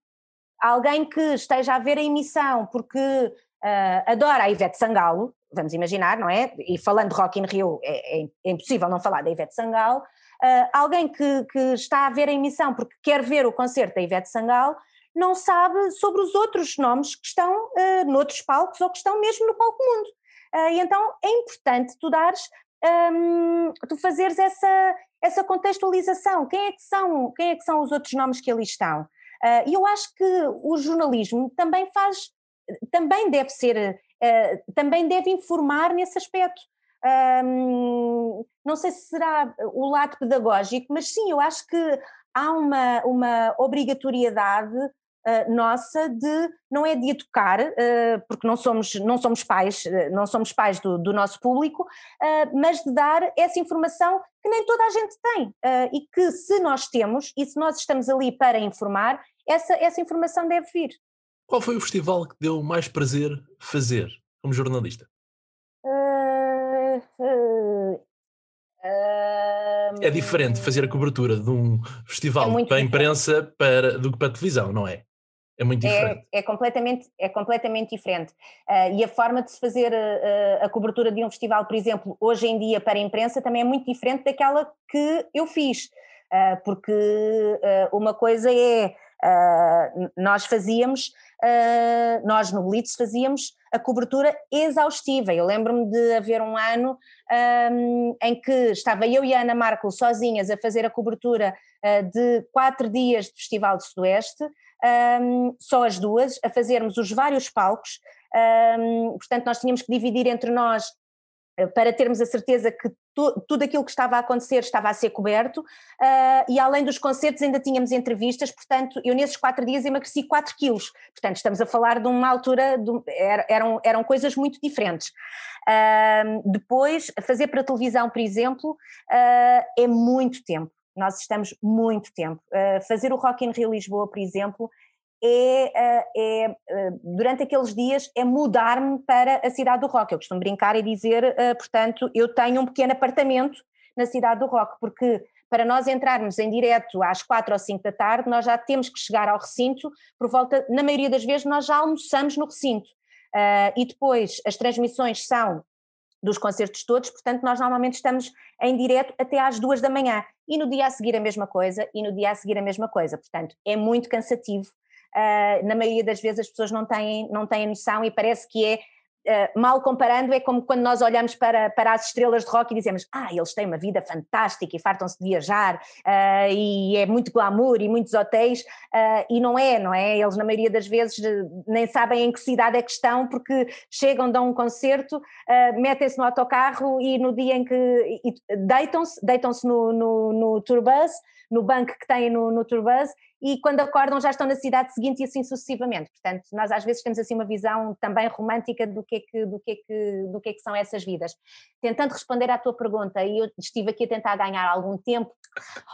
alguém que esteja a ver a emissão porque uh, adora a Ivete Sangalo, vamos imaginar, não é? E falando de Rock in Rio, é, é, é impossível não falar da Ivete Sangalo, uh, alguém que, que está a ver a emissão porque quer ver o concerto da Ivete Sangalo, não sabe sobre os outros nomes que estão uh, noutros palcos ou que estão mesmo no palco mundo. Uh, e então é importante tu dares, um, tu fazeres essa, essa contextualização. Quem é que são, quem é que são os outros nomes que ali estão? Uh, e eu acho que o jornalismo também faz, também deve ser, uh, também deve informar nesse aspecto. Um, não sei se será o lado pedagógico, mas sim, eu acho que há uma, uma obrigatoriedade uh, nossa de não é de educar, uh, porque não somos, não somos pais, uh, não somos pais do, do nosso público, mas de dar essa informação que nem toda a gente tem e que se nós temos e se nós estamos ali para informar, essa, essa informação deve vir. Qual foi o festival que deu mais prazer fazer como jornalista? é diferente fazer a cobertura de um festival é para a imprensa para, do que para a televisão, não é? É muito é, diferente. É, é completamente, é completamente diferente. Uh, e a forma de se fazer uh, a cobertura de um festival, por exemplo, hoje em dia para a imprensa, também é muito diferente daquela que eu fiz. Uh, porque uma coisa é nós fazíamos, nós no Blitz fazíamos a cobertura exaustiva. Eu lembro-me de haver um ano um, em que estava eu e a Ana Marco sozinhas a fazer a cobertura de quatro dias de Festival do Sudoeste um, só as duas, a fazermos os vários palcos. Um, portanto, nós tínhamos que dividir entre nós eh, para termos a certeza que tu, tudo aquilo que estava a acontecer estava a ser coberto uh, e além dos concertos ainda tínhamos entrevistas, portanto eu nesses quatro dias emagreci 4 quilos, portanto estamos a falar de uma altura, de, eram, eram coisas muito diferentes. Uh, depois, fazer para televisão, por exemplo, uh, é muito tempo, nós estamos muito tempo. Uh, fazer o Rock in Rio Lisboa, por exemplo, é, uh, é uh, durante aqueles dias é mudar-me para a cidade do rock. Eu costumo brincar e dizer, portanto, eu tenho um pequeno apartamento na cidade do rock, porque para nós entrarmos em direto às quatro ou cinco da tarde, nós já temos que chegar ao recinto, por volta, na maioria das vezes, nós já almoçamos no recinto. e depois as transmissões são dos concertos todos, portanto nós normalmente estamos em direto até às duas da manhã. E no dia a seguir a mesma coisa e no dia a seguir a mesma coisa, portanto é muito cansativo na maioria das vezes as pessoas não têm, não têm noção e parece que é Uh, mal comparando, é como quando nós olhamos para, para as estrelas de rock e dizemos: Ah, eles têm uma vida fantástica e fartam-se de viajar, uh, e é muito glamour e muitos hotéis, uh, e não é, não é? Eles, na maioria das vezes, nem sabem em que cidade é que estão, porque chegam, dão um concerto, metem-se no autocarro e no dia em que deitam-se, deitam-se no, no, no tourbus no banco que têm no, no Tourbus e quando acordam já estão na cidade seguinte e assim sucessivamente. Portanto, nós às vezes temos assim uma visão também romântica do que é que, do que, é que, do que, é que são essas vidas. Tentando responder à tua pergunta, e eu estive aqui a tentar ganhar algum tempo,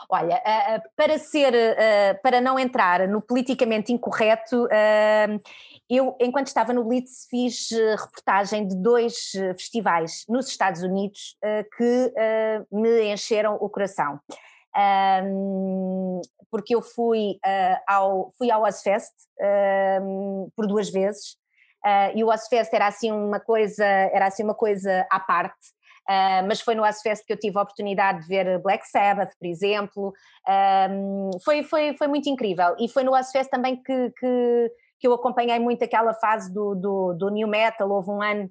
olha, para ser, para não entrar no politicamente incorreto, eu, enquanto estava no Blitz, fiz reportagem de dois festivais nos Estados Unidos que me encheram o coração um, porque eu fui, uh, ao, fui ao Ozfest um, por duas vezes. Uh, e o Ozfest era assim uma coisa, era assim uma coisa à parte. Uh, mas foi no Ozfest que eu tive a oportunidade de ver Black Sabbath, por exemplo, um, foi, foi, foi muito incrível. E foi no Ozfest também que, que, que eu acompanhei muito aquela fase do, do, do New Metal, houve um ano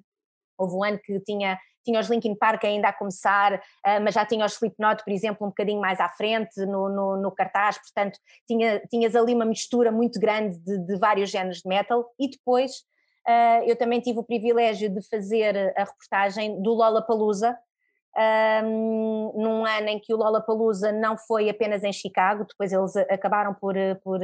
houve um ano que tinha tinha os Linkin Park ainda a começar, uh, mas já tinha os Slipknot, por exemplo, um bocadinho mais à frente no, no, no cartaz, portanto tinha, tinhas ali uma mistura muito grande de, de vários géneros de metal. E depois uh, eu também tive o privilégio de fazer a reportagem do Lollapalooza, um, num ano em que o Lollapalooza não foi apenas em Chicago, depois eles acabaram por, por,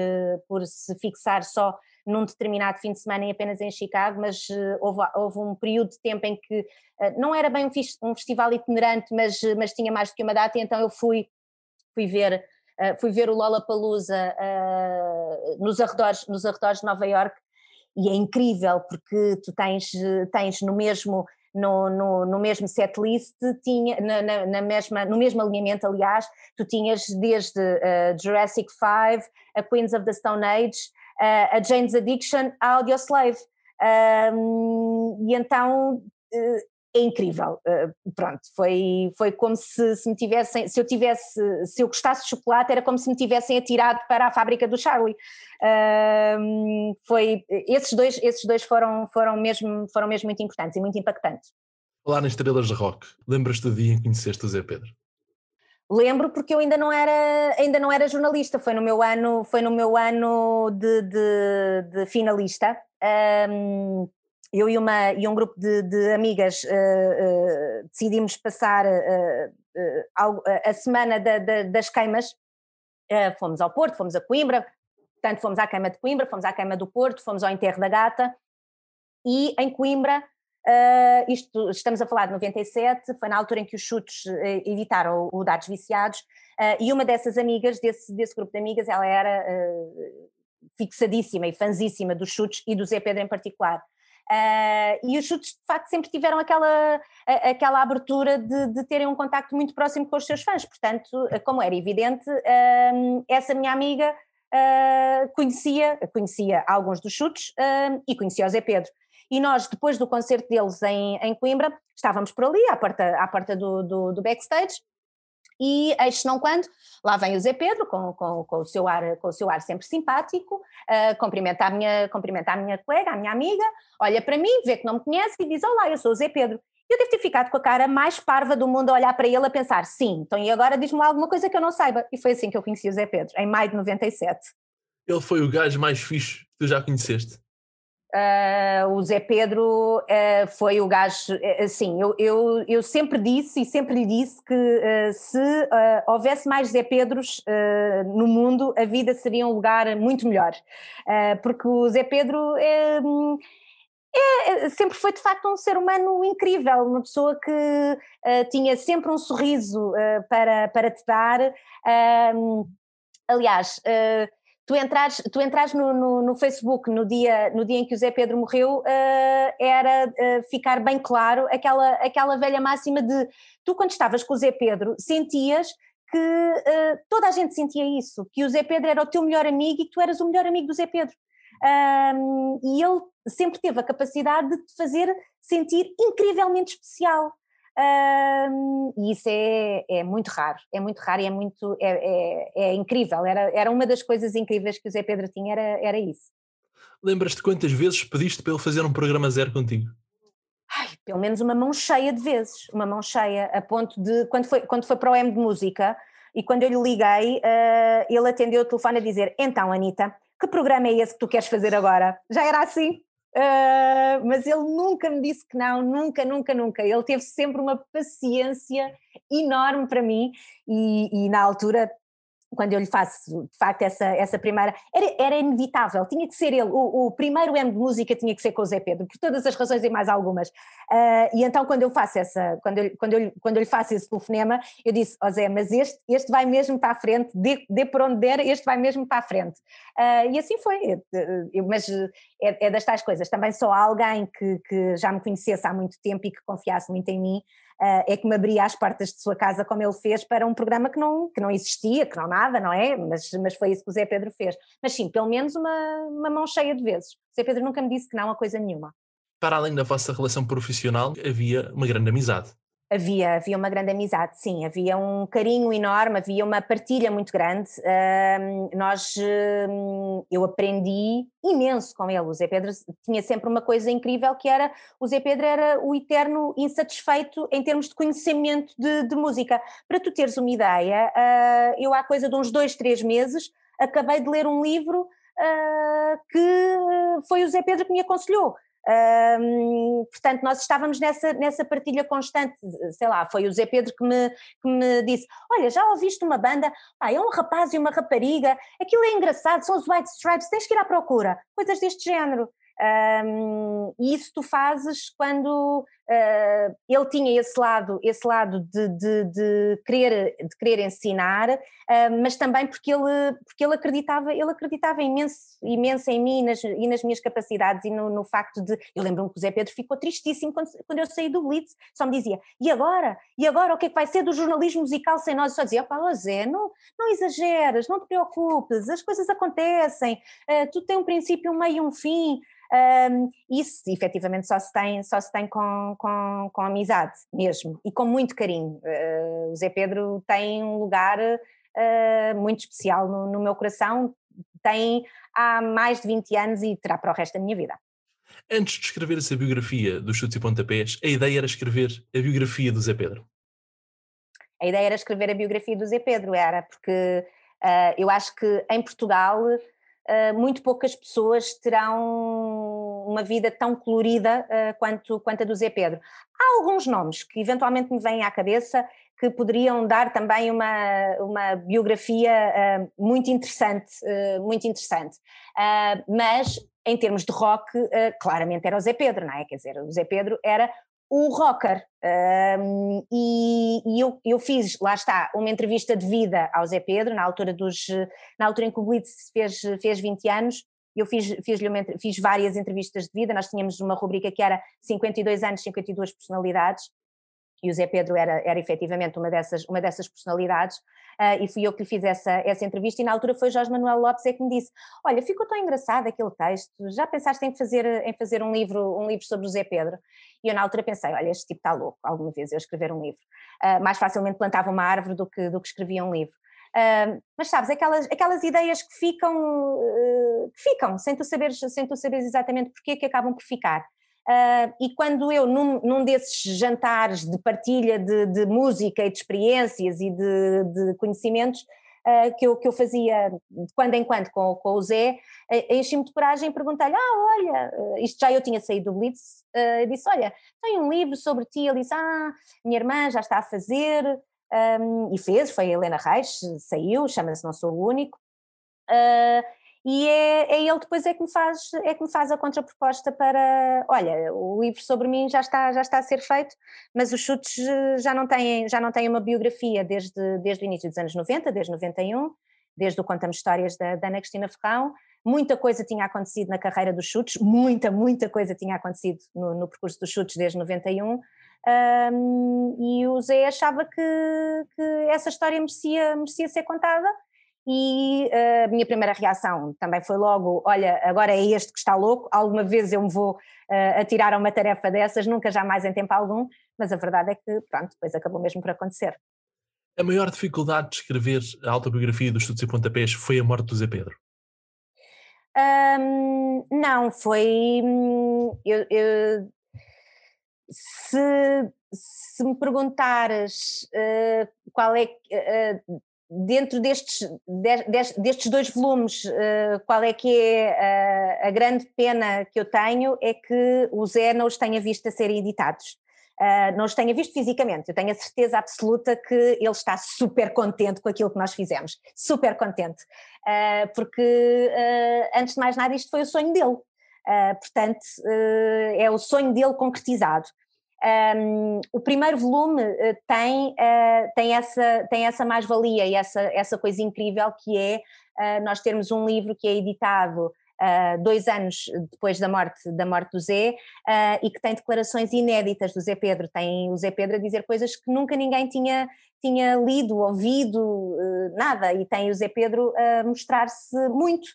por se fixar só num determinado fim de semana e apenas em Chicago, mas uh, houve, houve, um período de tempo em que uh, não era bem um, festival itinerante, mas, mas tinha mais do que uma data, e então eu fui, fui ver. Uh, fui ver o Lollapalooza nos, arredores, nos arredores de Nova York e é incrível porque tu tens, tens no mesmo no, no, no mesmo setlist, tinha, na, na, na, mesma, no mesmo alinhamento, aliás, tu tinhas desde uh, Jurassic 5, a Queens of the Stone Age, uh, a Jane's Addiction, a Audioslave. Um, e então uh, é incrível. Uh, pronto, foi, foi como se, se me tivessem, se eu tivesse, se eu gostasse de chocolate, era como se me tivessem atirado para a fábrica do Charlie. Uh, foi, esses dois, esses dois foram, foram, mesmo, foram mesmo muito importantes e muito impactantes. Falar nas estrelas de rock, lembras-te do dia em que conheceste o Zé Pedro? Lembro porque eu ainda não era, ainda não era jornalista, foi no meu ano, foi no meu ano de, de, de finalista. Um, eu e, uma, e um grupo de, de amigas uh, uh, decidimos passar uh, a semana da, da, das queimas. fomos ao Porto, fomos a Coimbra, portanto fomos à queima de Coimbra, fomos à queima do Porto, fomos ao enterro da gata e em Coimbra, isto estamos a falar de 97, foi na altura em que os chutes editaram o, o Dados Viciados e uma dessas amigas, desse, desse grupo de amigas, ela era fixadíssima e fanzíssima dos chutes e do Zé Pedro em particular. Uh, e os chutes de facto sempre tiveram aquela, aquela abertura de, de, terem um contacto muito próximo com os seus fãs, portanto, como era evidente, uh, essa minha amiga uh, conhecia, conhecia alguns dos chutes e conhecia o Zé Pedro. E nós, depois do concerto deles em, em Coimbra, estávamos por ali, à porta, à porta do, do, do backstage, e eis não quando, lá vem o Zé Pedro com, com, com, o, seu ar, com o seu ar sempre simpático, uh, cumprimenta, a minha, cumprimenta a minha colega, a minha amiga, olha para mim, vê que não me conhece e diz: Olá, eu sou o Zé Pedro. Eu devo ter ficado com a cara mais parva do mundo a olhar para ele a pensar: Sim, então e agora diz-me alguma coisa que eu não saiba. E foi assim que eu conheci o Zé Pedro, em maio de 97. Ele foi o gajo mais fixe que tu já conheceste? Uh, o Zé Pedro uh, foi o gajo, uh, assim, eu, eu, eu sempre disse e sempre lhe disse que se houvesse mais Zé Pedros no mundo, a vida seria um lugar muito melhor, porque o Zé Pedro é, é, sempre foi de facto um ser humano incrível, uma pessoa que tinha sempre um sorriso para, para te dar. aliás, tu entrares, tu entrares no, no, no, Facebook no dia, no dia em que o Zé Pedro morreu, uh, era uh, ficar bem claro aquela, aquela velha máxima de tu, quando estavas com o Zé Pedro, sentias que uh, toda a gente sentia isso, que o Zé Pedro era o teu melhor amigo e que tu eras o melhor amigo do Zé Pedro. Um, e ele sempre teve a capacidade de te fazer sentir incrivelmente especial. Um, e isso é, é muito raro, é muito raro e é muito, é, é, é, incrível, era, era uma das coisas incríveis que o Zé Pedro tinha, era, era isso. Lembras-te quantas vezes pediste para ele fazer um programa zero contigo? Ai, pelo menos uma mão cheia de vezes, uma mão cheia, a ponto de, quando foi, quando foi para o M de Música, e quando eu lhe liguei, uh, ele atendeu o telefone a dizer, então Anitta, que programa é esse que tu queres fazer agora? Já era assim? Uh, mas ele nunca me disse que não, nunca, nunca, nunca. Ele teve sempre uma paciência enorme para mim e, e na altura quando eu lhe faço de facto essa, essa primeira, era, era inevitável, tinha que ser ele, o, o, primeiro M de música tinha que ser com o Zé Pedro, por todas as razões e mais algumas. Uh, e então quando eu faço essa, quando eu, quando eu, quando eu lhe faço esse telefonema, eu disse, ó oh Zé, mas este, este vai mesmo para a frente, dê, dê por onde der, este vai mesmo para a frente. Uh, e assim foi, eu, mas é, é das tais coisas, também sou alguém que, que já me conhecesse há muito tempo e que confiasse muito em mim, é que me abria as portas de sua casa como ele fez para um programa que não, que não existia, que não nada, não é? Mas, mas foi isso que o Zé Pedro fez. Mas sim, pelo menos uma, uma mão cheia de vezes. O Zé Pedro nunca me disse que não a coisa nenhuma. Para além da vossa relação profissional, havia uma grande amizade. Havia, havia uma grande amizade, sim, havia um carinho enorme, havia uma partilha muito grande. Uh, nós, uh, eu aprendi imenso com ele. O Zé Pedro tinha sempre uma coisa incrível que era o Zé Pedro era o eterno insatisfeito em termos de conhecimento de, de música. Para tu teres uma ideia, uh, eu há coisa de uns dois, três meses acabei de ler um livro ah, que foi o Zé Pedro que me aconselhou. Portanto, nós estávamos nessa, nessa partilha constante, sei lá, foi o Zé Pedro que me, que me disse, olha, já ouviste uma banda, ah, é um rapaz e uma rapariga, aquilo é engraçado, são os White Stripes, tens que ir à procura, coisas deste género. Um, e isso tu fazes quando uh, ele tinha esse lado, esse lado de, de, de querer, de querer ensinar, uh, mas também porque ele, porque ele acreditava, ele acreditava imenso, imenso em mim nas, e nas minhas capacidades e no, no facto de. Eu lembro-me que o Zé Pedro ficou tristíssimo quando, quando eu saí do Blitz, só me dizia: e agora? E agora o que é que vai ser do jornalismo musical sem nós? Eu só dizia: pá, oh Zé, não, não exageras, não te preocupes, as coisas acontecem, uh, tu tens um princípio, um meio e um fim. Um, isso efetivamente só se tem, só se tem com, com, com amizade mesmo e com muito carinho. Uh, o Zé Pedro tem um lugar uh, muito especial no, no meu coração, tem há mais de 20 anos e terá para o resto da minha vida. Antes de escrever essa biografia dos chutes e pontapés, a ideia era escrever a biografia do Zé Pedro? A ideia era escrever a biografia do Zé Pedro, era porque uh, eu acho que em Portugal uh, muito poucas pessoas terão uma vida tão colorida uh, quanto, quanto a do Zé Pedro. Há alguns nomes que eventualmente me vêm à cabeça que poderiam dar também uma, uma biografia uh, muito interessante, muito interessante. mas em termos de rock, claramente era o Zé Pedro, não é? Quer dizer, o Zé Pedro era o rocker. Um, e, e eu, eu, fiz, lá está, uma entrevista de vida ao Zé Pedro, na altura, dos, na altura em que o Blitz fez, fez 20 anos, eu fiz, fiz, fiz várias entrevistas de vida, nós tínhamos uma rubrica que era 52 anos, 52 personalidades, e o Zé Pedro era, era efetivamente uma dessas, uma dessas personalidades, uh, e fui eu que lhe fiz essa, essa entrevista, e na altura foi Jorge Manuel Lopes é que me disse, olha, ficou tão engraçado aquele texto, já pensaste em fazer, em fazer um, livro, um livro sobre o Zé Pedro? E eu na altura pensei, olha, este tipo está louco, alguma vez eu escrever um livro. Uh, mais facilmente plantava uma árvore do que, do que escrevia um livro. Uh, mas sabes, aquelas, aquelas ideias que ficam, uh, que ficam, sem tu saberes, sem tu saberes exatamente porquê, que acabam por ficar. Uh, e quando eu, num, num, desses jantares de partilha de, de, música e de experiências e de, de conhecimentos, uh, que, eu, que eu fazia de quando em quando com, com o Zé, enchi-me de coragem e perguntei-lhe: Ah, olha, isto já eu tinha saído do Blitz, uh, disse: Olha, tenho um livro sobre ti. Ele disse: Ah, minha irmã já está a fazer, um, e fez, foi a Helena Reis, saiu, chama-se Não Sou o Único. Uh, e é, é, ele depois é que me faz é que me faz a contraproposta para olha o livro sobre mim já está já está a ser feito mas os chutes eh, já não têm já não têm uma biografia desde desde o início dos anos 90 desde 91 desde o Conta-me Histórias da, da Ana Cristina Ferrão muita coisa tinha acontecido na carreira dos chutes muita muita coisa tinha acontecido no, no percurso dos chutes desde 91 um, e o Zé achava que, que essa história merecia merecia ser contada e uh, a minha primeira reação também foi logo: olha, agora é este que está louco, alguma vez eu me vou uh, atirar a uma tarefa dessas, nunca jamais em tempo algum, mas a verdade é que, pronto, depois acabou mesmo por acontecer. A maior dificuldade de escrever a autobiografia dos Estudos e Pontapés foi a morte do Zé Pedro? Um, não, foi. Hum, eu, eu, se, se me perguntares uh, qual é. Uh, dentro destes, destes dois volumes, uh, qual é que é a, a, grande pena que eu tenho é que o Zé não os tenha visto a serem editados. Uh, não os tenha visto fisicamente, eu tenho a certeza absoluta que ele está super contente com aquilo que nós fizemos, super contente, uh, porque antes de mais nada isto foi o sonho dele, portanto é o sonho dele concretizado. Um, o primeiro volume uh, tem, uh, tem essa, tem essa mais-valia e essa, essa coisa incrível que é uh, nós termos um livro que é editado dois anos depois da morte, da morte do Zé e que tem declarações inéditas do Zé Pedro. Tem o Zé Pedro a dizer coisas que nunca ninguém tinha, tinha lido, ouvido, nada, e tem o Zé Pedro a mostrar-se muito.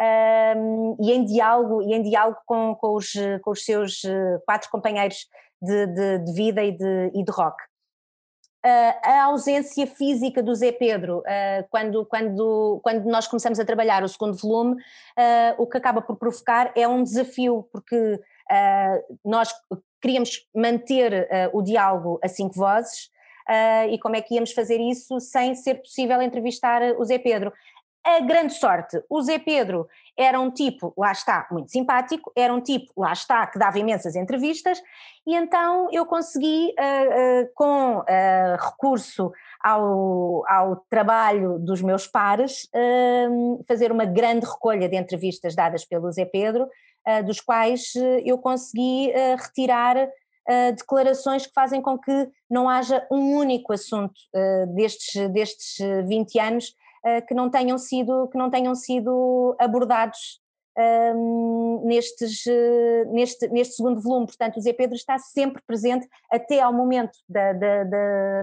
Um, e em diálogo, e em diálogo com, com, os, com os seus quatro companheiros de, de, de vida e de, e de rock. Uh, a ausência física do Zé Pedro, uh, quando, quando, quando nós começamos a trabalhar o segundo volume, uh, o que acaba por provocar é um desafio, porque nós queríamos manter o diálogo a cinco vozes, e como é que íamos fazer isso sem ser possível entrevistar o Zé Pedro? A grande sorte, o Zé Pedro era um tipo, lá está, muito simpático, era um tipo, lá está, que dava imensas entrevistas, e então eu consegui, uh, uh, com uh, recurso ao, ao trabalho dos meus pares, fazer uma grande recolha de entrevistas dadas pelo Zé Pedro, dos quais eu consegui retirar declarações que fazem com que não haja um único assunto destes, destes 20 anos que não tenham sido, que não tenham sido abordados um, nestes, uh, neste, neste segundo volume. Portanto, o Zé Pedro está sempre presente, até ao momento da, da, da,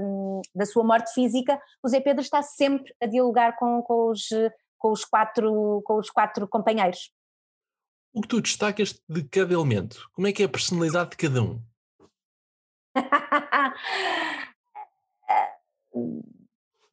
da, sua morte física, o Zé Pedro está sempre a dialogar com, com, os, com, os, quatro, com os quatro companheiros. O que tu destacas de cada elemento? Como é que é a personalidade de cada um?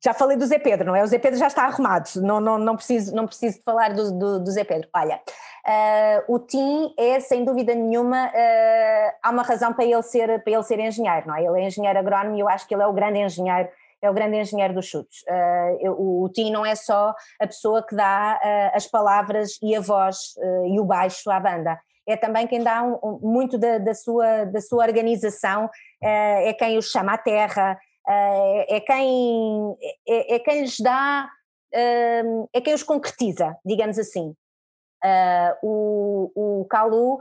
Já falei do Zé Pedro, não é? O Zé Pedro já está arrumado, não, não, não, preciso, não preciso falar do, do, do Zé Pedro. Olha, uh, o Tim é, sem dúvida nenhuma, uh, há uma razão para ele, ser, para ele ser engenheiro, não é? Ele é engenheiro agrónomo e eu acho que ele é o grande engenheiro é o grande engenheiro dos chutes. Uh, o, o Tim não é só a pessoa que dá uh, as palavras e a voz uh, e o baixo à banda, é também quem dá um, um, muito da, da, sua, da sua organização, é quem os chama à terra, é, é, quem, é, é, quem lhes dá, hum, é quem os concretiza, digamos assim. Ah, o, o Calu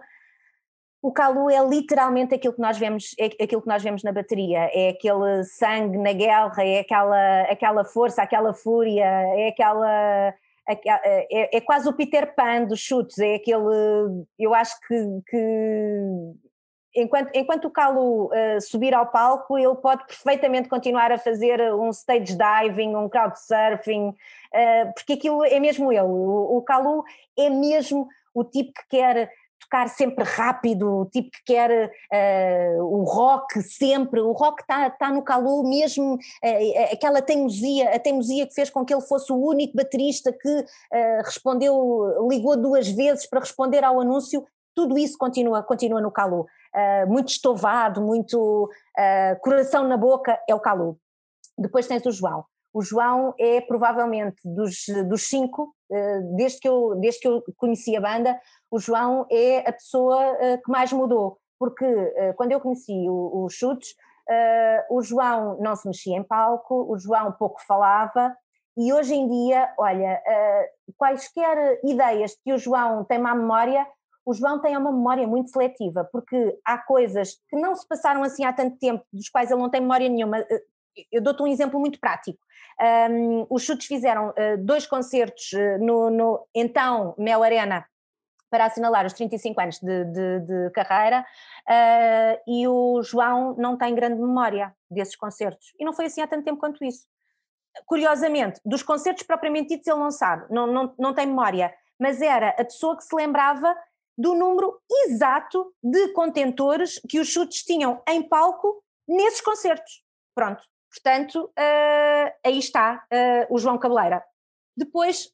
o Calu é literalmente aquilo que nós vemos, é aquilo que nós vemos na bateria, é aquele sangue na guerra, é aquela, aquela força, aquela fúria, é aquela é, é, quase o Peter Pan dos chutes, é aquele, eu acho que, que enquanto, enquanto o Calu uh, subir ao palco, ele pode perfeitamente continuar a fazer um stage diving, um crowdsurfing, uh, porque aquilo é mesmo ele. O, o é mesmo o tipo que quer tocar sempre rápido, o tipo que quer uh, o rock sempre, o rock está tá no Calu mesmo, uh, aquela teimosia, a teimosia que fez com que ele fosse o único baterista que uh, respondeu, ligou duas vezes para responder ao anúncio, tudo isso continua, continua no Calu uh, muito estovado, muito uh, coração na boca, é o Calu. Depois tens o João. O João é provavelmente dos, dos cinco, uh, desde, que eu, desde que eu conheci a banda, o João é a pessoa que mais mudou, porque quando eu conheci os Chutes, o João não se mexia em palco, o João pouco falava, e hoje em dia, olha, quaisquer ideias que o João tem má memória, o João tem uma memória muito seletiva, porque há coisas que não se passaram assim há tanto tempo, dos quais ele não tem memória nenhuma. Eh, eu dou-te um exemplo muito prático. Um, os chutes fizeram uh, dois concertos uh, no, no, então Mel Arena para assinalar os 35 anos de, de, de carreira uh, e o João não tem grande memória desses concertos. E não foi assim há tanto tempo quanto isso. Curiosamente, dos concertos propriamente ditos ele não sabe, não, não, não tem memória, mas era a pessoa que se lembrava do número exato de contentores que os chutes tinham em palco nesses concertos. Pronto, portanto, uh, aí está uh, o João Cabeleira. Depois,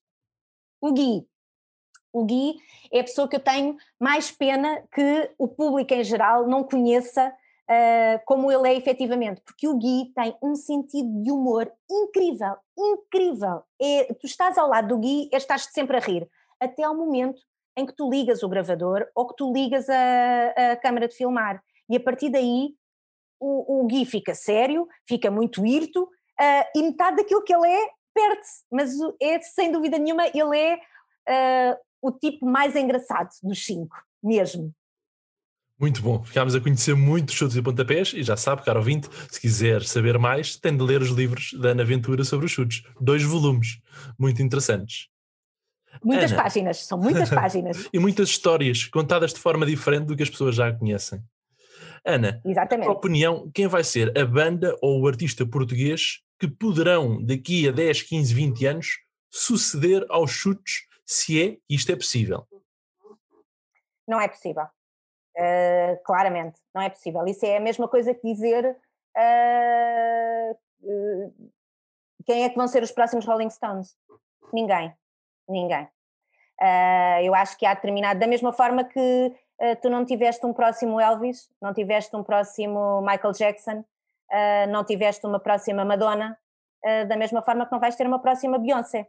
o Gui. O Gui é a pessoa que eu tenho mais pena que o público em geral não conheça uh, como ele é efetivamente, porque o Gui tem um sentido de humor incrível, incrível. É, tu estás ao lado do Gui e estás sempre a rir, até ao momento em que tu ligas o gravador ou que tu ligas a, a câmara de filmar. E a partir daí o, o Gui fica sério, fica muito irto, uh, e metade daquilo que ele é perde-se. Mas é, sem dúvida nenhuma, ele é uh, o tipo mais engraçado dos cinco, mesmo. Muito bom, ficámos a conhecer muitos chutes e pontapés e já sabe, caro ouvinte, se quiser saber mais, tem de ler os livros da Ana Ventura sobre os chutes. Dois volumes, muito interessantes. Muitas Ana. páginas, são muitas páginas. e muitas histórias contadas de forma diferente do que as pessoas já conhecem. Ana, Exatamente. tua opinião, quem vai ser a banda ou o artista português que poderão, daqui a 10, 15, 20 anos, suceder aos chutes, se é isto é possível? Não é possível. Uh, claramente, não é possível. Isso é a mesma coisa que dizer uh, uh, quem é que vão ser os próximos Rolling Stones? Ninguém. Ninguém. eu acho que há determinado, da mesma forma que tu não tiveste um próximo Elvis, não tiveste um próximo Michael Jackson, não tiveste uma próxima Madonna, da mesma forma que não vais ter uma próxima Beyoncé.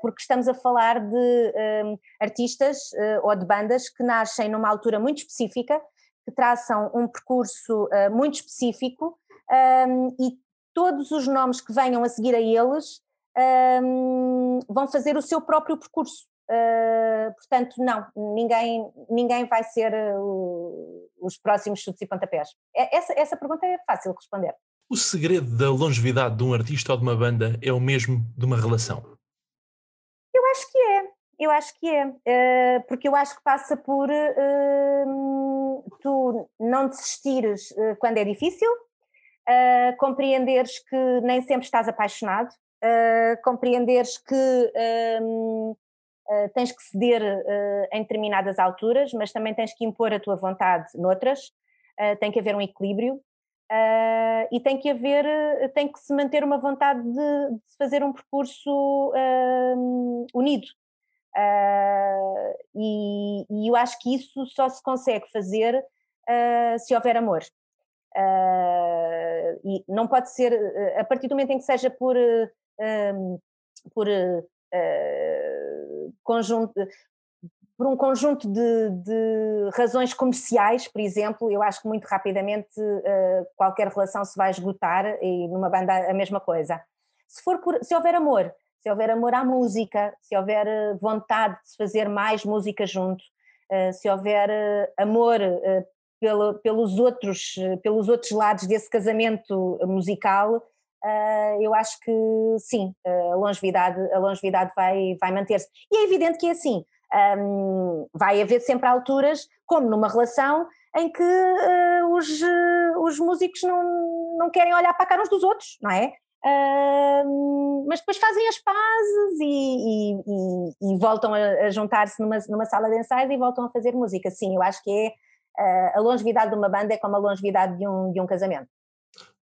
Porque estamos a falar de um, artistas uh, ou de bandas que nascem numa altura muito específica, que traçam um percurso uh, muito específico um, e todos os nomes que venham a seguir a eles um, vão fazer o seu próprio percurso. Uh, portanto, não, ninguém, ninguém vai ser os próximos chutes e pontapés. É, essa, essa pergunta é fácil de responder. O segredo da longevidade de um artista ou de uma banda é o mesmo de uma relação? acho que é, eu acho que é, uh, porque eu acho que passa por uh, tu não desistires quando é difícil, compreenderes que nem sempre estás apaixonado, compreenderes que um, tens que ceder em determinadas alturas, mas também tens que impor a tua vontade noutras, tem que haver um equilíbrio. Uh, e tem que haver, tem que se manter uma vontade de, de fazer um percurso uh, unido. Uh, e, e, eu acho que isso só se consegue fazer se houver amor. e não pode ser, a partir do momento em que seja por, por conjunto, por um conjunto de, de, razões comerciais, por exemplo, eu acho que muito rapidamente uh, qualquer relação se vai esgotar e numa banda a mesma coisa. Se, for por, se houver amor, se houver amor à música, se houver vontade de se fazer mais música junto, uh, se houver uh, amor pelo, pelos, outros, pelos outros lados desse casamento musical, eu acho que sim, a longevidade, a longevidade vai, vai manter-se. E é evidente que é assim, um, vai haver sempre alturas, como numa relação, em que uh, os, uh, os músicos não, não querem olhar para a cara uns dos outros, não é? Uh, mas depois fazem as pazes e, e, e, e voltam a, a juntar-se numa, numa sala de ensaios e voltam a fazer música. Sim, eu acho que é uh, a longevidade de uma banda é como a longevidade de um, de um casamento.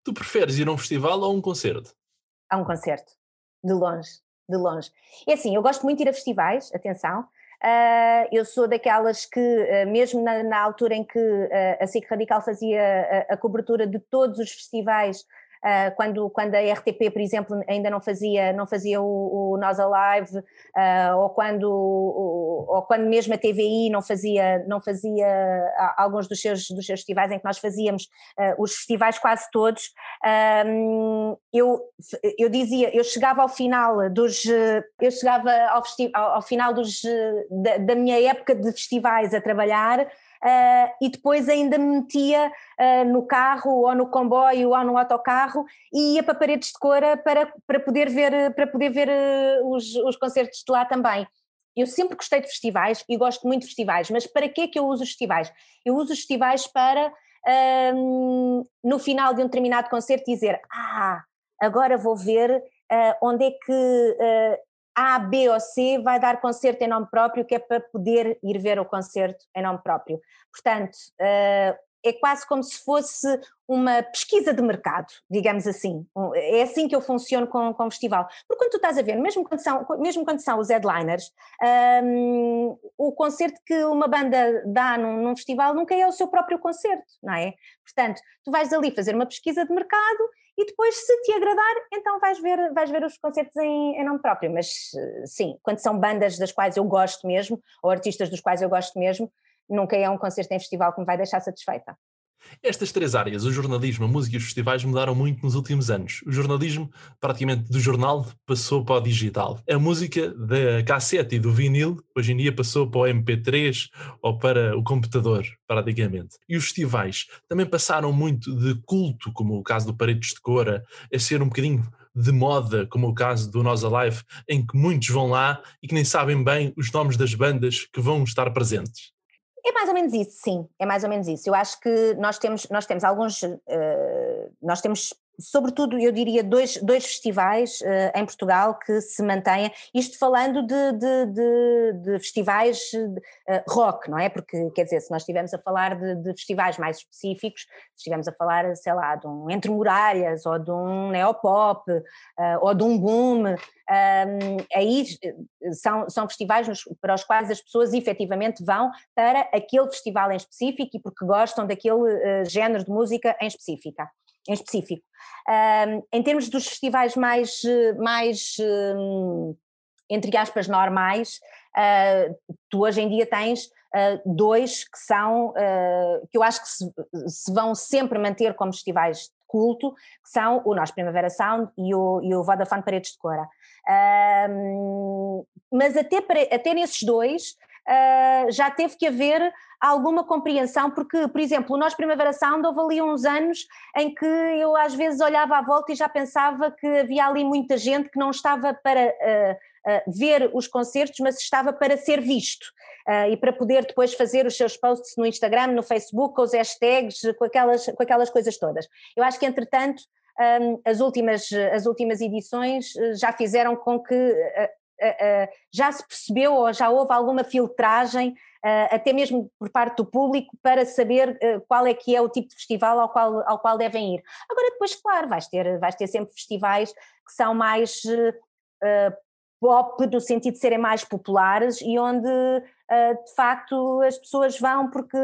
Tu preferes ir a um festival ou a um concerto? A um concerto, de longe, de longe. É assim, eu gosto muito de ir a festivais, atenção, Uh, eu sou daquelas que, uh, mesmo na, na, altura em que uh, a SIC Radical fazia a, a, cobertura de todos os festivais Uh, quando, quando a RTP, por exemplo, ainda não fazia, não fazia o, o Nós Alive, uh, ou, quando, o, ou quando mesmo a TVI não fazia, não fazia alguns dos seus, dos seus festivais em que nós fazíamos uh, os festivais quase todos, eu, eu dizia, eu chegava ao final dos, eu chegava ao, ao, ao final dos, da, da minha época de festivais a trabalhar, uh, e depois ainda me metia uh, no carro ou no comboio ou no autocarro e ia para paredes de cora para, para poder ver, para poder ver uh, os, os concertos de lá também. Eu sempre gostei de festivais e gosto muito de festivais, mas para que é que eu uso os festivais? Eu uso os festivais para, um, no final de um determinado concerto, dizer: Ah, agora vou ver uh, onde é que a, B ou C vai dar concerto em nome próprio, que é para poder ir ver o concerto em nome próprio. Portanto, uh, é quase como se fosse uma pesquisa de mercado, digamos assim. É assim que eu funciono com, com o festival. Porque quando tu estás a ver, mesmo quando são, mesmo quando são os headliners, um, o concerto que uma banda dá num, num, festival nunca é o seu próprio concerto, não é? Portanto, tu vais ali fazer uma pesquisa de mercado e depois, se te agradar, então vais ver, vais ver os concertos em, em nome próprio. Mas sim, quando são bandas das quais eu gosto mesmo, ou artistas dos quais eu gosto mesmo, nunca é um concerto em festival que me vai deixar satisfeita. Estas três áreas, o jornalismo, a música e os festivais, mudaram muito nos últimos anos. O jornalismo, praticamente do jornal, passou para o digital. A música da cassete e do vinil, hoje em dia, passou para o MP3 ou para o computador, praticamente. E os festivais também passaram muito de culto, como o caso do Paredes de Cora, a ser um bocadinho de moda, como o caso do Nós Alive, em que muitos vão lá e que nem sabem bem os nomes das bandas que vão estar presentes. É mais ou menos isso, sim, é mais ou menos isso. Eu acho que nós temos, nós temos alguns, uh, nós temos sobretudo, eu diria, dois, dois festivais uh, em Portugal que se mantêm, isto falando de, de, de, de festivais uh, rock, não é? Porque, quer dizer, se nós estivermos a falar de, festivais mais específicos, se estivermos a falar, sei lá, de um Entre Muralhas, ou de um Neopop, uh, ou de um Boom, um, aí são, são festivais nos, para os quais as pessoas efetivamente vão para aquele festival em específico e porque gostam daquele género de música em específica em específico. Um, em termos dos festivais mais, mais um, entre aspas, normais, uh, tu hoje em dia tens uh, dois que são, uh, que eu acho que se, se, vão sempre manter como festivais de culto, que são o Nós Primavera Sound e o, e o Vodafone Paredes de Cora. mas até, até nesses dois uh, já teve que haver alguma compreensão, porque, por exemplo, nós Primavera Sound houve ali uns anos em que eu às vezes olhava à volta e já pensava que havia ali muita gente que não estava para uh, uh, ver os concertos, mas estava para ser visto. Uh, e para poder depois fazer os seus posts no Instagram, no Facebook, com os hashtags, com aquelas, com aquelas coisas todas. Eu acho que, entretanto, um, as, últimas, as últimas edições já fizeram com que já se percebeu ou já houve alguma filtragem, até mesmo por parte do público, para saber qual é que é o tipo de festival ao qual, ao qual devem ir. Agora, depois, claro, vais ter, vais ter sempre festivais que são mais pop, no sentido de serem mais populares e onde de facto as pessoas vão porque,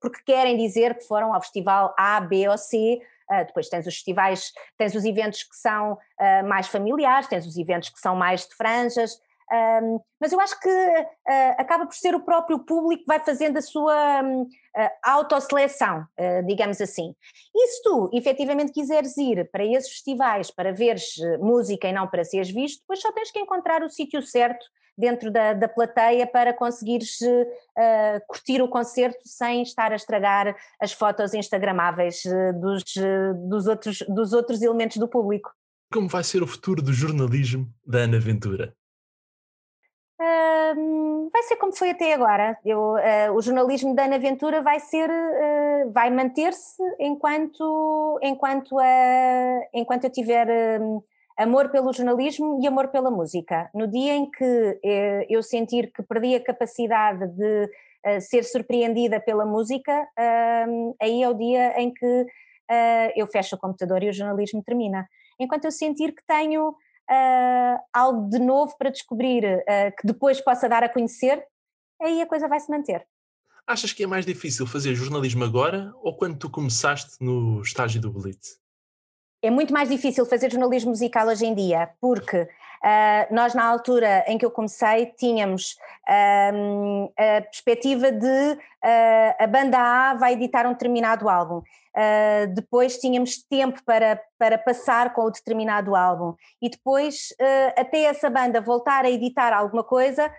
porque querem dizer que foram ao festival A, B ou C, Uh, depois tens os festivais, tens os eventos que são uh, mais familiares, tens os eventos que são mais de franjas, um, mas eu acho que uh, acaba por ser o próprio público que vai fazendo a sua um, uh, autoseleção, uh, digamos assim. E se tu efetivamente quiseres ir para esses festivais para veres música e não para seres visto, depois só tens que encontrar o sítio certo dentro da, da plateia para conseguires uh, curtir o concerto sem estar a estragar as fotos instagramáveis uh, dos, uh, dos, outros, dos outros elementos do público. Como vai ser o futuro do jornalismo da Ana Ventura? vai ser como foi até agora. Eu, o jornalismo da Ana Ventura vai ser, vai manter-se enquanto, enquanto, enquanto eu tiver amor pelo jornalismo e amor pela música. No dia em que eh, eu sentir que perdi a capacidade de uh, ser surpreendida pela música, aí é o dia em que uh, eu fecho o computador e o jornalismo termina. Enquanto eu sentir que tenho algo de novo para descobrir, que depois possa dar a conhecer, aí a coisa vai se manter. Achas que é mais difícil fazer jornalismo agora ou quando tu começaste no estágio do Blitz? É muito mais difícil fazer jornalismo musical hoje em dia, porque uh, nós, na altura em que eu comecei, tínhamos uh, a perspectiva de uh, a banda A vai editar um determinado álbum. Uh, depois tínhamos tempo para, para passar com o determinado álbum e depois até essa banda voltar a editar alguma coisa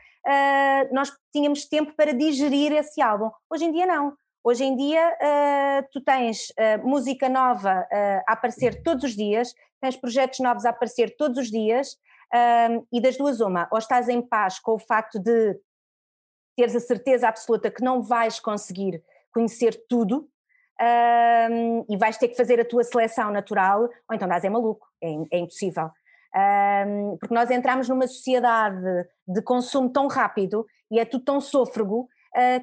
nós tínhamos tempo para digerir esse álbum. Hoje em dia não. Hoje em dia, uh, tu tens uh, música nova uh, a aparecer todos os dias, tens projetos novos a aparecer todos os dias, e das duas, uma, ou estás em paz com o facto de teres a certeza absoluta que não vais conseguir conhecer tudo. e vais ter que fazer a tua seleção natural, ou então dás é maluco, é, é impossível. porque nós entramos numa sociedade de consumo tão rápido e é tudo tão sôfrego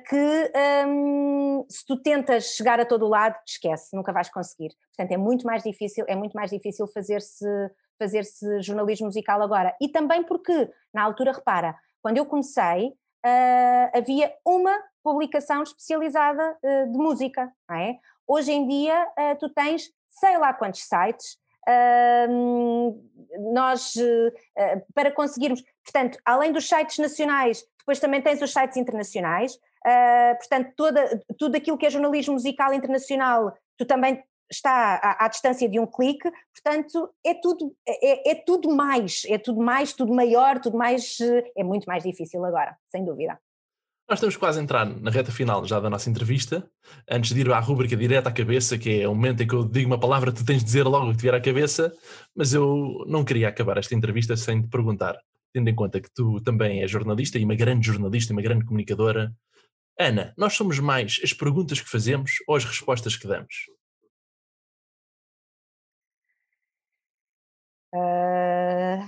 que um, se tu tentas chegar a todo lado, esquece, nunca vais conseguir. Portanto, é muito mais difícil, é muito mais difícil fazer-se fazer-se jornalismo musical agora. E também porque, na altura, repara, quando eu comecei, uh, havia uma publicação especializada uh, de música, é? Hoje em dia, uh, tu tens sei lá quantos sites, nós, para conseguirmos, portanto, além dos sites nacionais, depois também tens os sites internacionais, portanto, toda, tudo aquilo que é jornalismo musical internacional, tu também está à, à, distância de um clique, portanto é tudo, é, é, tudo mais, é tudo mais, tudo maior, tudo mais, é muito mais difícil agora, sem dúvida. Nós estamos quase a entrar na reta final já da nossa entrevista, antes de ir à rúbrica direta à cabeça, que é o momento em que eu digo uma palavra, tu tens de dizer logo o que te vier à cabeça, mas eu não queria acabar esta entrevista sem te perguntar, tendo em conta que tu também és jornalista e uma grande jornalista, uma grande comunicadora. Ana, nós somos mais as perguntas que fazemos ou as respostas que damos? Uh...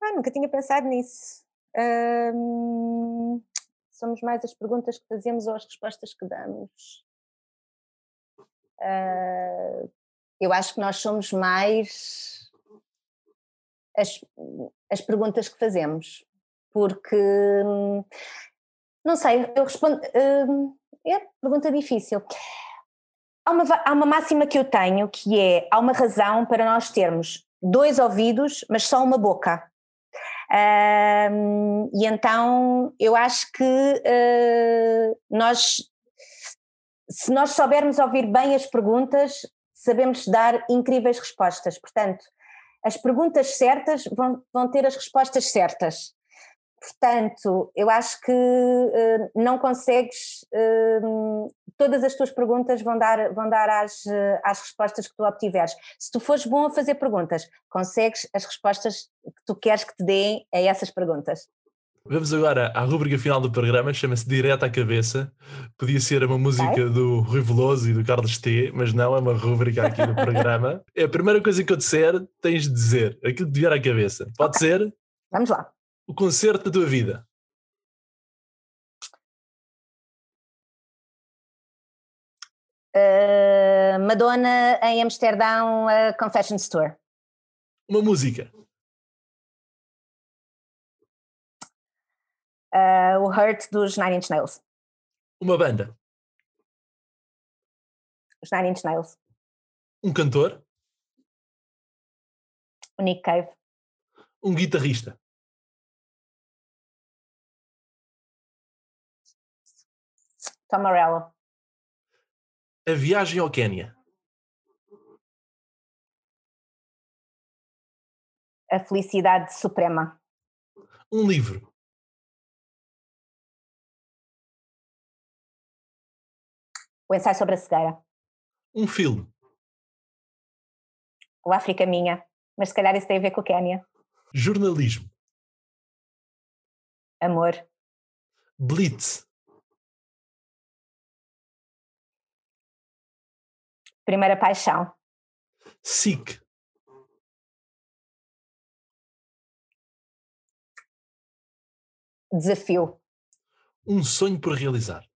Ah, nunca tinha pensado nisso. Uh... Somos mais as perguntas que fazemos ou as respostas que damos. Uh... Eu acho que nós somos mais as, as perguntas que fazemos, porque não sei, eu respondo. Uh, é pergunta difícil. Há uma, há uma máxima que eu tenho que é: há uma razão para nós termos dois ouvidos, mas só uma boca. Um, e então eu acho que uh, nós, se nós soubermos ouvir bem as perguntas, sabemos dar incríveis respostas. Portanto, as perguntas certas vão, vão ter as respostas certas. Portanto, eu acho que uh, não consegues, uh, todas as tuas perguntas vão dar, vão dar às, uh, às respostas que tu obtiveres. Se tu fores bom a fazer perguntas, consegues as respostas que tu queres que te deem a essas perguntas. Vamos agora à rubrica final do programa, chama-se Direto à Cabeça. Podia ser uma música do Rui Veloso e do Carlos T, mas não, é uma rubrica aqui do programa. É a primeira coisa que eu disser, tens de dizer aquilo que te vier à cabeça. Pode okay. ser? Vamos lá o concerto da tua vida? Uh, Madonna em Amsterdão, uh, Confessions Tour. Uma música. Uh, o Hurt dos Nine Inch Nails. Uma banda. Os Nine Inch Nails. Um cantor. O Nick Cave. Um guitarrista. Tom Morello. A viagem ao Quênia. A felicidade suprema. Um livro. O ensaio sobre a cegueira. Um filme. O África Minha. Mas se calhar isso tem a ver com o Quênia. Jornalismo. Amor. Blitz. Primeira paixão. SIC. Desafio. Um sonho por realizar.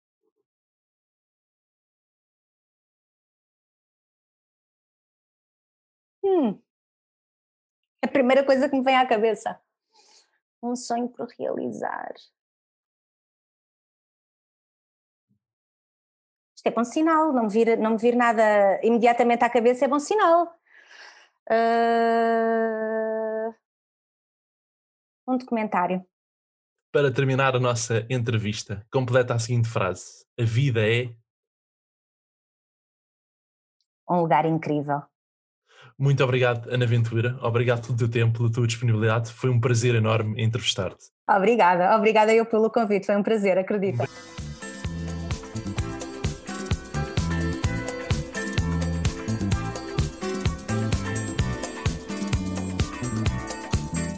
Hum. É a primeira coisa que me vem à cabeça. Um sonho por realizar. é bom sinal, não me vir, não me vir nada imediatamente à cabeça é bom sinal. Uh... Um documentário. Para terminar a nossa entrevista, completa a seguinte frase: A vida é. Um lugar incrível. Muito obrigado, Ana Ventura. Obrigado pelo teu tempo, pela tua disponibilidade. Foi um prazer enorme entrevistar-te. Obrigada, obrigada eu pelo convite. Foi um prazer, acredita.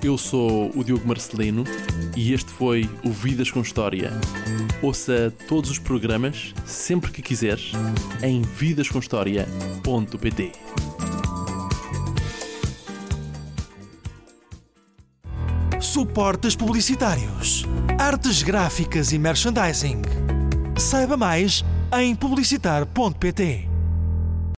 Eu sou o Diogo Marcelino e este foi o Vidas com História. Ouça todos os programas sempre que quiseres em vidascomhistoria.pt. Suportes publicitários, artes gráficas e merchandising Saiba mais em publicitar.pt.